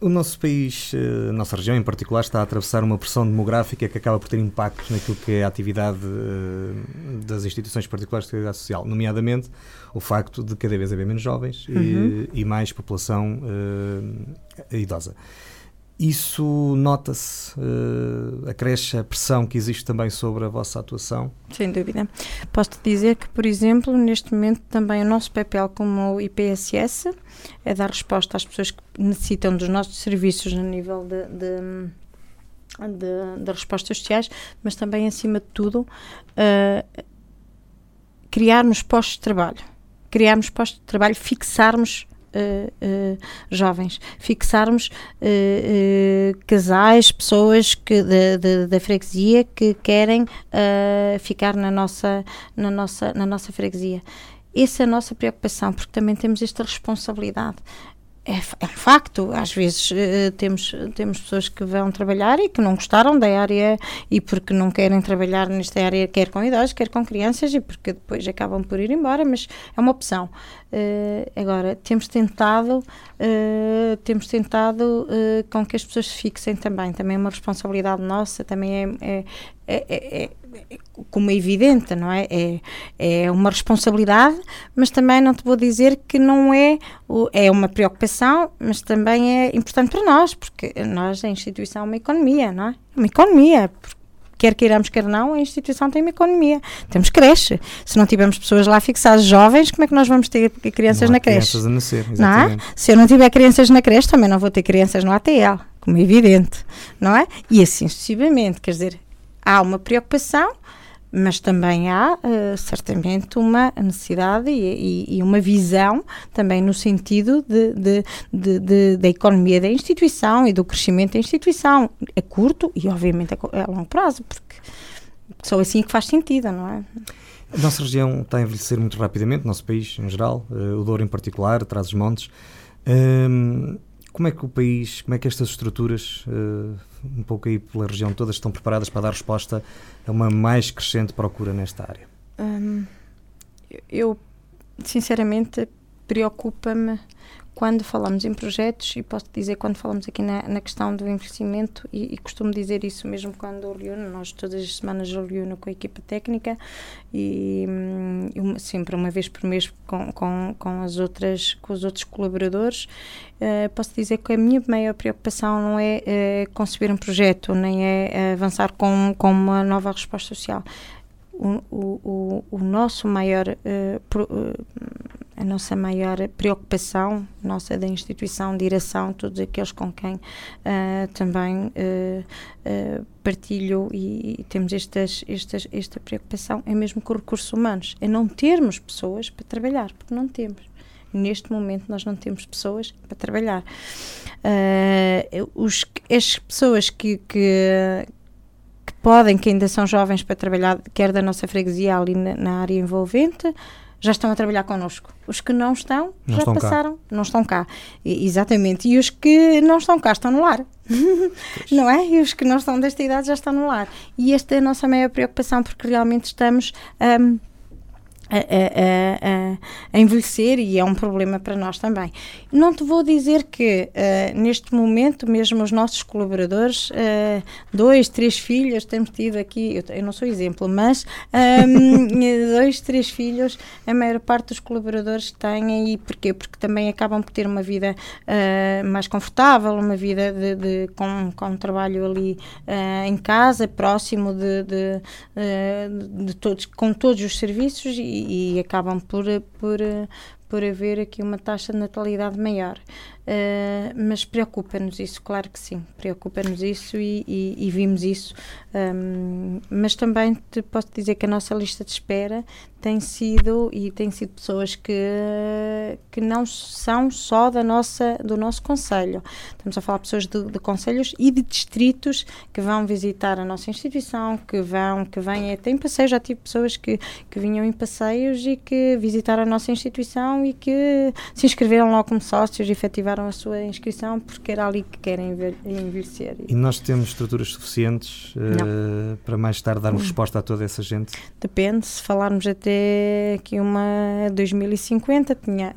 O nosso país, eh, a nossa região em particular, está a atravessar uma pressão demográfica que acaba por ter impactos naquilo que é a atividade eh, das instituições particulares de seguridade social, nomeadamente o facto de cada vez haver menos jovens uhum. e, e, mais população uh, idosa. Isso nota-se, uh, acresce a pressão que existe também sobre a vossa atuação? Sem dúvida. Posso-te dizer que, por exemplo, neste momento também o nosso papel como IPSS é dar resposta às pessoas que necessitam dos nossos serviços no nível de, de, de respostas sociais, mas também, acima de tudo, uh, criarmos postos de trabalho. Criarmos postos de trabalho, fixarmos Uh, jovens, fixarmos uh, casais, pessoas que da freguesia que querem ficar na nossa, na, nossa, na nossa freguesia. Essa é a nossa preocupação, porque também temos esta responsabilidade é, é um facto. Às vezes uh, temos, temos pessoas que vão trabalhar e que não gostaram da área e porque não querem trabalhar nesta área, quer com idosos, quer com crianças, e porque depois acabam por ir embora, mas é uma opção. Uh, agora, temos tentado, uh, temos tentado com que as pessoas se fixem também. Também é uma responsabilidade nossa, também é, é, é, é como é evidente, não é? é? É uma responsabilidade, mas também não te vou dizer que não é, é uma preocupação, mas também é importante para nós, porque nós, a instituição, é uma economia, não é? Uma economia, quer queiramos, quer não, a instituição tem uma economia. Temos creche. Se não tivermos pessoas lá fixadas jovens, como é que nós vamos ter crianças na creche? Crianças a nascer, exatamente. Não é? Se eu não tiver crianças na creche, também não vou ter crianças no ATL, como é evidente, não é? E assim sucessivamente, quer dizer, há uma preocupação, mas também há uh, certamente uma necessidade e, e, e, uma visão também no sentido de, de, de, de, da economia da instituição e do crescimento da instituição a curto e obviamente a, a longo prazo, porque só assim que faz sentido, não é? A nossa região está a envelhecer muito rapidamente, o nosso país em geral, uh, o Douro em particular, traz os montes. Um, como é que o país, como é que estas estruturas, uh, um pouco aí pela região toda, estão preparadas para dar resposta a uma mais crescente procura nesta área? Um, eu, sinceramente, preocupa-me quando falamos em projetos, e posso dizer quando falamos aqui na, na questão do investimento, e, e, costumo dizer isso mesmo quando reúno, nós todas as semanas reúno com a equipa técnica e uma, sempre uma vez por mês com, com, com, as outras, com os outros colaboradores, uh, posso dizer que a minha maior preocupação não é uh, conceber um projeto, nem é avançar com, com uma nova resposta social. O, o, o, o nosso maior uh, pro, a nossa maior preocupação, nossa da instituição, direção, todos aqueles com quem uh, também uh, uh, partilho e, e, temos estas, estas, esta preocupação, é mesmo com recursos humanos, é não termos pessoas para trabalhar, porque não temos. Neste momento nós não temos pessoas para trabalhar. os, as pessoas que, que podem, que ainda são jovens para trabalhar, quer da nossa freguesia ali na, na área envolvente, já estão a trabalhar connosco. Os que não estão, não já estão passaram, cá. não estão cá. E, exatamente. E os que não estão cá estão no lar. não é? E os que não estão desta idade já estão no lar. E esta é a nossa maior preocupação, porque realmente estamos. Um, a, a, a, envelhecer e é um problema para nós também. Não te vou dizer que uh, neste momento, mesmo os nossos colaboradores, uh, dois, três filhos, temos tido aqui, eu, eu não sou exemplo, mas um, dois, três filhos, a maior parte dos colaboradores têm, e porquê? Porque também acabam por ter uma vida uh, mais confortável, uma vida de, de com, com um trabalho ali em casa, próximo de, de, de, todos, com todos os serviços e, e, acabam por, por, por haver aqui uma taxa de natalidade maior. Uh, mas preocupa-nos isso, claro que sim, preocupa-nos isso e, e, e, vimos isso. Um, mas também te posso dizer que a nossa lista de espera tem sido e tem sido pessoas que, que não são só da nossa, do nosso conselho. Estamos a falar de pessoas de, de conselhos e de distritos que vão visitar a nossa instituição, que vão, que vêm, tem passeios, já tive pessoas que, que vinham em passeios e que visitaram a nossa instituição e que se inscreveram logo como sócios e efetivaram a sua inscrição porque era ali que querem envelhecer. E nós temos estruturas suficientes uh, para mais tarde darmos resposta a toda essa gente? Depende, se falarmos até aqui uma 2050 tinha,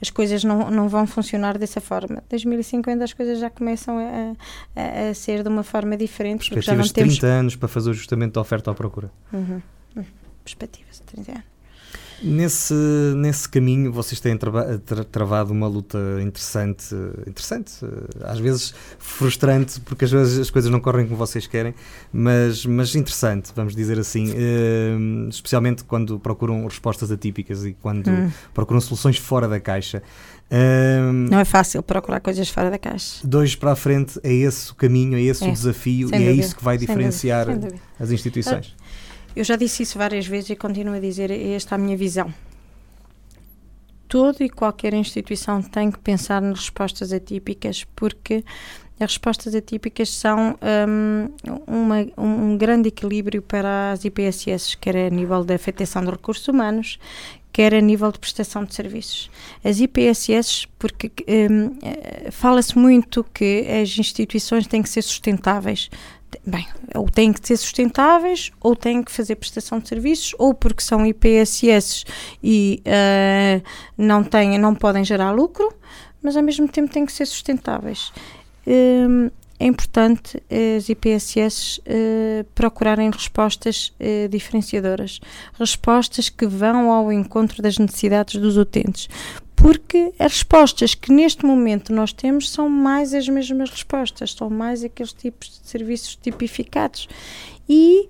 as coisas não, não vão funcionar dessa forma. 2050 as coisas já começam a, a, a ser de uma forma diferente. Perspectivas de 30 anos para fazer o ajustamento da oferta à procura. Uhum. Uhum. Perspectivas de 30 anos. Nesse, nesse caminho vocês têm tra travado uma luta interessante, interessante, às vezes frustrante, porque às vezes as coisas não correm como vocês querem, mas, mas interessante, vamos dizer assim, uh, especialmente quando procuram respostas atípicas e quando hum. procuram soluções fora da caixa. Uh, não é fácil procurar coisas fora da caixa. Dois para a frente, é esse o caminho, é esse é. o desafio Sem e é dúvida. é isso que vai diferenciar as instituições. Eu já disse isso várias vezes e continuo a dizer, esta é a minha visão. Toda e qualquer instituição tem que pensar nas respostas atípicas, porque as respostas atípicas são um, uma, um grande equilíbrio para as IPSS, quer a nível da afetação de recursos humanos, quer a nível de prestação de serviços. As IPSS, porque um, eh, fala-se muito que as instituições têm que ser sustentáveis bem, ou têm que ser sustentáveis, ou têm que fazer prestação de serviços, ou porque são IPSS e uh, não, têm, não podem gerar lucro, mas ao mesmo tempo têm que ser sustentáveis. Um, é importante as IPSS eh, procurarem respostas uh, diferenciadoras, respostas que vão ao encontro das necessidades dos utentes, porque as respostas que neste momento nós temos são mais as mesmas respostas, são mais aqueles tipos de serviços tipificados. E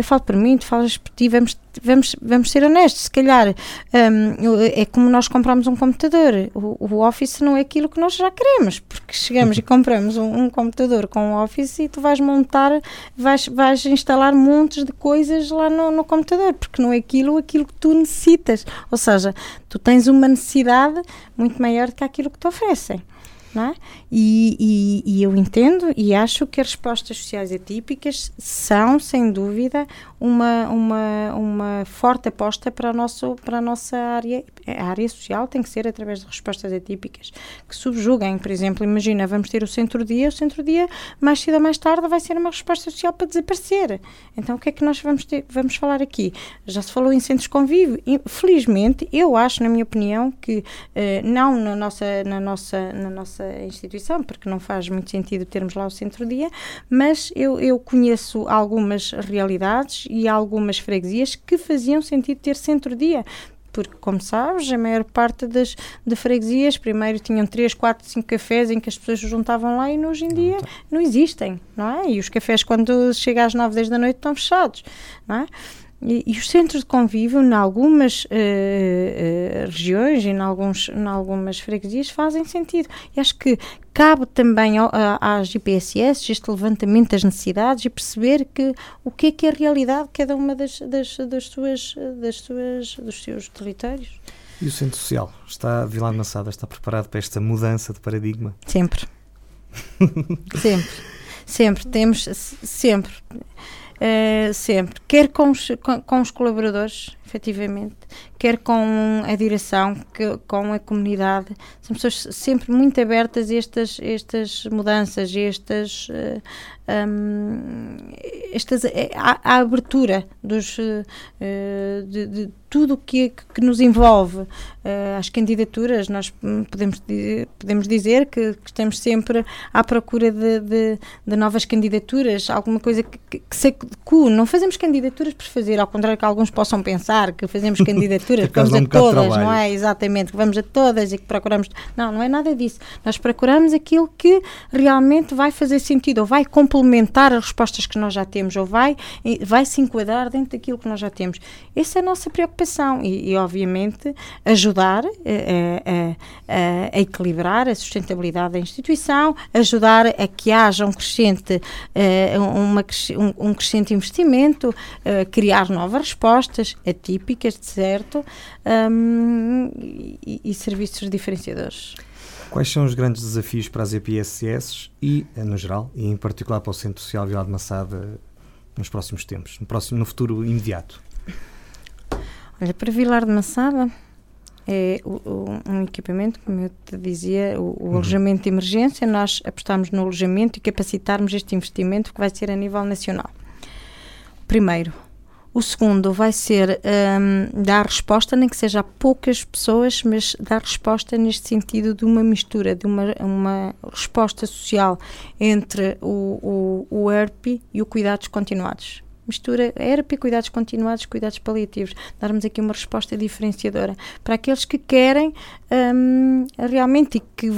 eu falo para mim, tu falas por ti, vamos, vamos, vamos ser honestos, se calhar um, é como nós compramos um computador, o, o, Office não é aquilo que nós já queremos, porque chegamos e compramos um, um computador com o Office e tu vais montar, vais, vais instalar montes de coisas lá no, no computador, porque não é aquilo, aquilo que tu necessitas, ou seja, tu tens uma necessidade muito maior do que aquilo que te oferecem. É? E, e, e, eu entendo e acho que as respostas sociais atípicas são, sem dúvida, uma, uma, uma forte aposta para a, nosso, para a nossa área. A área social tem que ser através de respostas atípicas que subjuguem. Por exemplo, imagina, vamos ter o centro-dia, o centro-dia, mais cedo ou mais tarde, vai ser uma resposta social para desaparecer. Então, o que é que nós vamos, ter, vamos falar aqui? Já se falou em centros convívio. Felizmente, eu acho, na minha opinião, que eh, não na nossa, na, nossa, na nossa instituição, porque não faz muito sentido termos lá o centro-dia, mas eu, eu conheço algumas realidades e algumas freguesias que faziam sentido ter centro-dia porque, como sabes, a maior parte das de freguesias primeiro tinham 3, 4, 5 cafés em que as pessoas se juntavam lá e hoje em dia não, tá. não existem, não é? E os cafés, quando chega às 9, 10 da noite, estão fechados, não é? E, e, os centros de convívio, em algumas uh, uh, regiões e em, alguns, em algumas freguesias, fazem sentido. E acho que cabe também ao, a, às IPSS este levantamento das necessidades e perceber que o que é que é a realidade de cada uma das, das, das, suas, das suas, dos seus territórios. E o Centro Social? Está, Vila Massada, está preparado para esta mudança de paradigma? Sempre. sempre. Sempre. Temos, sempre. Uh, sempre, quer com os, com, com, os colaboradores, efetivamente, quer com a direção, que, com a comunidade. São pessoas sempre muito abertas a estas, estas mudanças, estas, uh, um, estas, eh, a, a, abertura dos, uh, de, de, tudo o que, que nos envolve. Uh, as candidaturas, nós podemos, podemos dizer que, que estamos sempre à procura de, de, de novas candidaturas, alguma coisa que, que, se adeque. Não fazemos candidaturas por fazer, ao contrário que alguns possam pensar que fazemos candidaturas, que vamos a todas, não é? Exatamente, que vamos a todas e que procuramos. Não, não é nada disso. Nós procuramos aquilo que realmente vai fazer sentido, ou vai complementar as respostas que nós já temos, ou vai, vai se enquadrar dentro daquilo que nós já temos. Essa é a nossa preocupação e, e obviamente, ajudar eh, eh, a, a, a, equilibrar a sustentabilidade da instituição, ajudar a que haja um crescente, eh, uma, um, um crescente investimento, criar novas respostas atípicas, de certo, um, e, e serviços diferenciadores. Quais são os grandes desafios para as EPSS e, no geral, e em particular para o Centro Social Vila de Massada nos próximos tempos, no, próximo, no futuro imediato? Olha, para Vilar de Massada é o, o, um equipamento, como eu te dizia, o, o uhum. alojamento de emergência. Nós apostamos no alojamento e capacitarmos este investimento que vai ser a nível nacional. Primeiro. O segundo vai ser um, dar resposta, nem que seja a poucas pessoas, mas dar resposta neste sentido de uma mistura, de uma, uma resposta social entre o, o, o ERP e o cuidados continuados. Mistura ERP, cuidados continuados, cuidados paliativos, darmos aqui uma resposta diferenciadora para aqueles que querem um, realmente e que,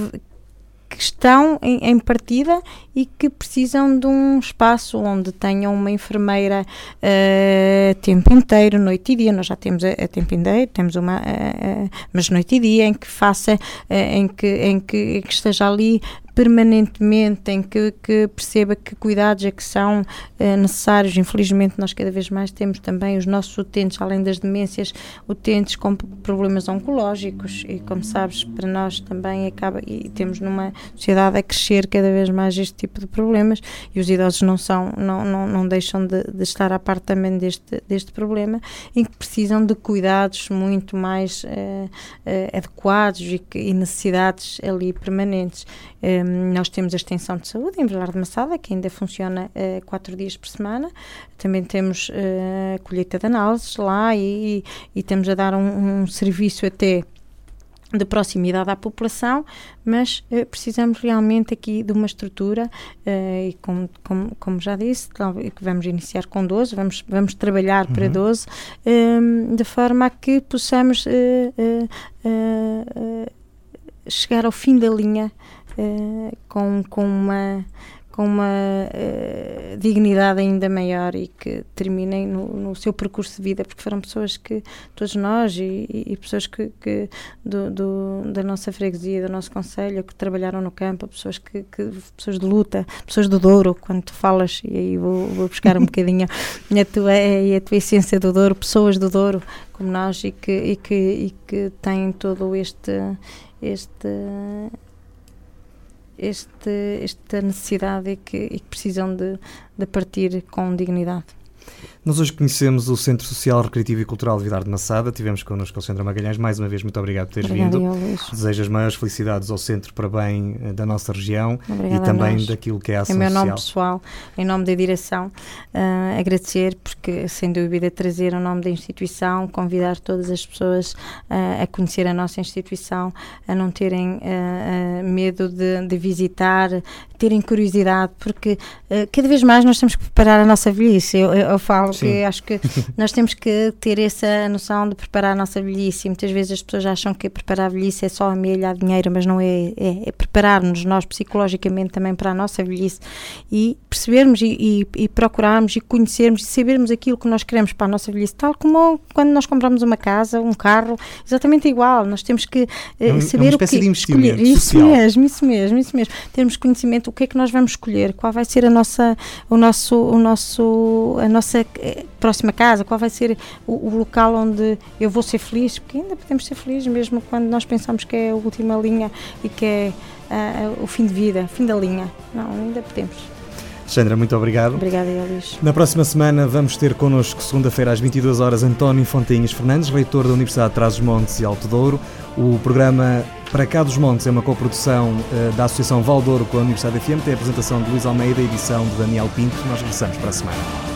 que estão em, em, partida e que precisam de um espaço onde tenham uma enfermeira uh, tempo inteiro, noite e dia. Nós já temos a, a tempo inteiro, temos uma, uh, uh, mas noite e dia em que faça, em que, em que, em que esteja ali permanentemente, em que, que, perceba que cuidados é que são eh, necessários. Infelizmente, nós cada vez mais temos também os nossos utentes, além das demências, utentes com problemas oncológicos e, como sabes, para nós também acaba, e temos numa sociedade a crescer cada vez mais este tipo de problemas e os idosos não são, não, não, não deixam de, de estar à parte também deste, deste problema e que precisam de cuidados muito mais eh, eh, adequados e, e necessidades ali permanentes. Um, nós temos a extensão de saúde em Vilar de Massada, que ainda funciona uh, quatro dias por semana. Também temos uh, a colheita de análises lá e, e, estamos a dar um, um serviço até de proximidade à população, mas uh, precisamos realmente aqui de uma estrutura e como, como, como, já disse, que vamos iniciar com 12, vamos, vamos trabalhar uhum. para 12, um, de forma a que possamos chegar ao fim da linha uh, com, com uma com uma uh, dignidade ainda maior e que terminem no, no, seu percurso de vida, porque foram pessoas que, todos nós e, e pessoas que, que do, do, da nossa freguesia, do nosso conselho, que trabalharam no campo, pessoas que, que, pessoas de luta, pessoas do Douro, quando tu falas, e aí vou, vou buscar um bocadinho a tua, a tua essência do Douro, pessoas do Douro, como nós, e que, e que, e que têm todo este este este, esta necessidade e que, e que precisam de, de partir com dignidade. Nós hoje conhecemos o Centro Social, Recreativo e Cultural de Vidar de Massada. Tivemos connosco o Centro Magalhães. Mais uma vez, muito obrigado por teres Obrigada vindo. Desejo as maiores felicidades ao Centro para bem eh, da nossa região Obrigada e também daquilo que é a ação Em meu social. nome pessoal, em nome da direção, uh, agradecer, porque sem dúvida trazer o nome da instituição, convidar todas as pessoas uh, a conhecer a nossa instituição, a não terem uh, medo de, de, visitar, terem curiosidade, porque cada vez mais nós temos que preparar a nossa velhice. Eu, eu, eu falo porque acho que nós temos que ter essa noção de preparar a nossa velhice. Muitas vezes as pessoas acham que preparar a velhice é só amelhar dinheiro, mas não é. É, é preparar-nos nós psicologicamente também para a nossa velhice e percebermos e, e, e, procurarmos e conhecermos e sabermos aquilo que nós queremos para a nossa velhice, tal como quando nós compramos uma casa, um carro, exatamente igual. Nós temos que uh, saber é o que de escolher. Isso mesmo, isso mesmo, isso mesmo. Termos conhecimento o que é que nós vamos escolher, qual vai ser a nossa, o nosso, o nosso, a nossa próxima casa, qual vai ser o, o, local onde eu vou ser feliz, porque ainda podemos ser felizes mesmo quando nós pensamos que é a última linha e que é uh, o fim de vida, fim da linha. Não, ainda podemos. Sandra, muito obrigado. Obrigada, Elis. Na próxima semana vamos ter connosco, segunda-feira às 22 horas, António Fontinhas Fernandes, reitor da Universidade de Trás-os-Montes e Alto Douro. O programa Para Cá dos Montes é uma coprodução uh, da Associação Valdouro com a Universidade FM, tem a apresentação de Luís Almeida e edição de Daniel Pinto. Nós regressamos para a semana.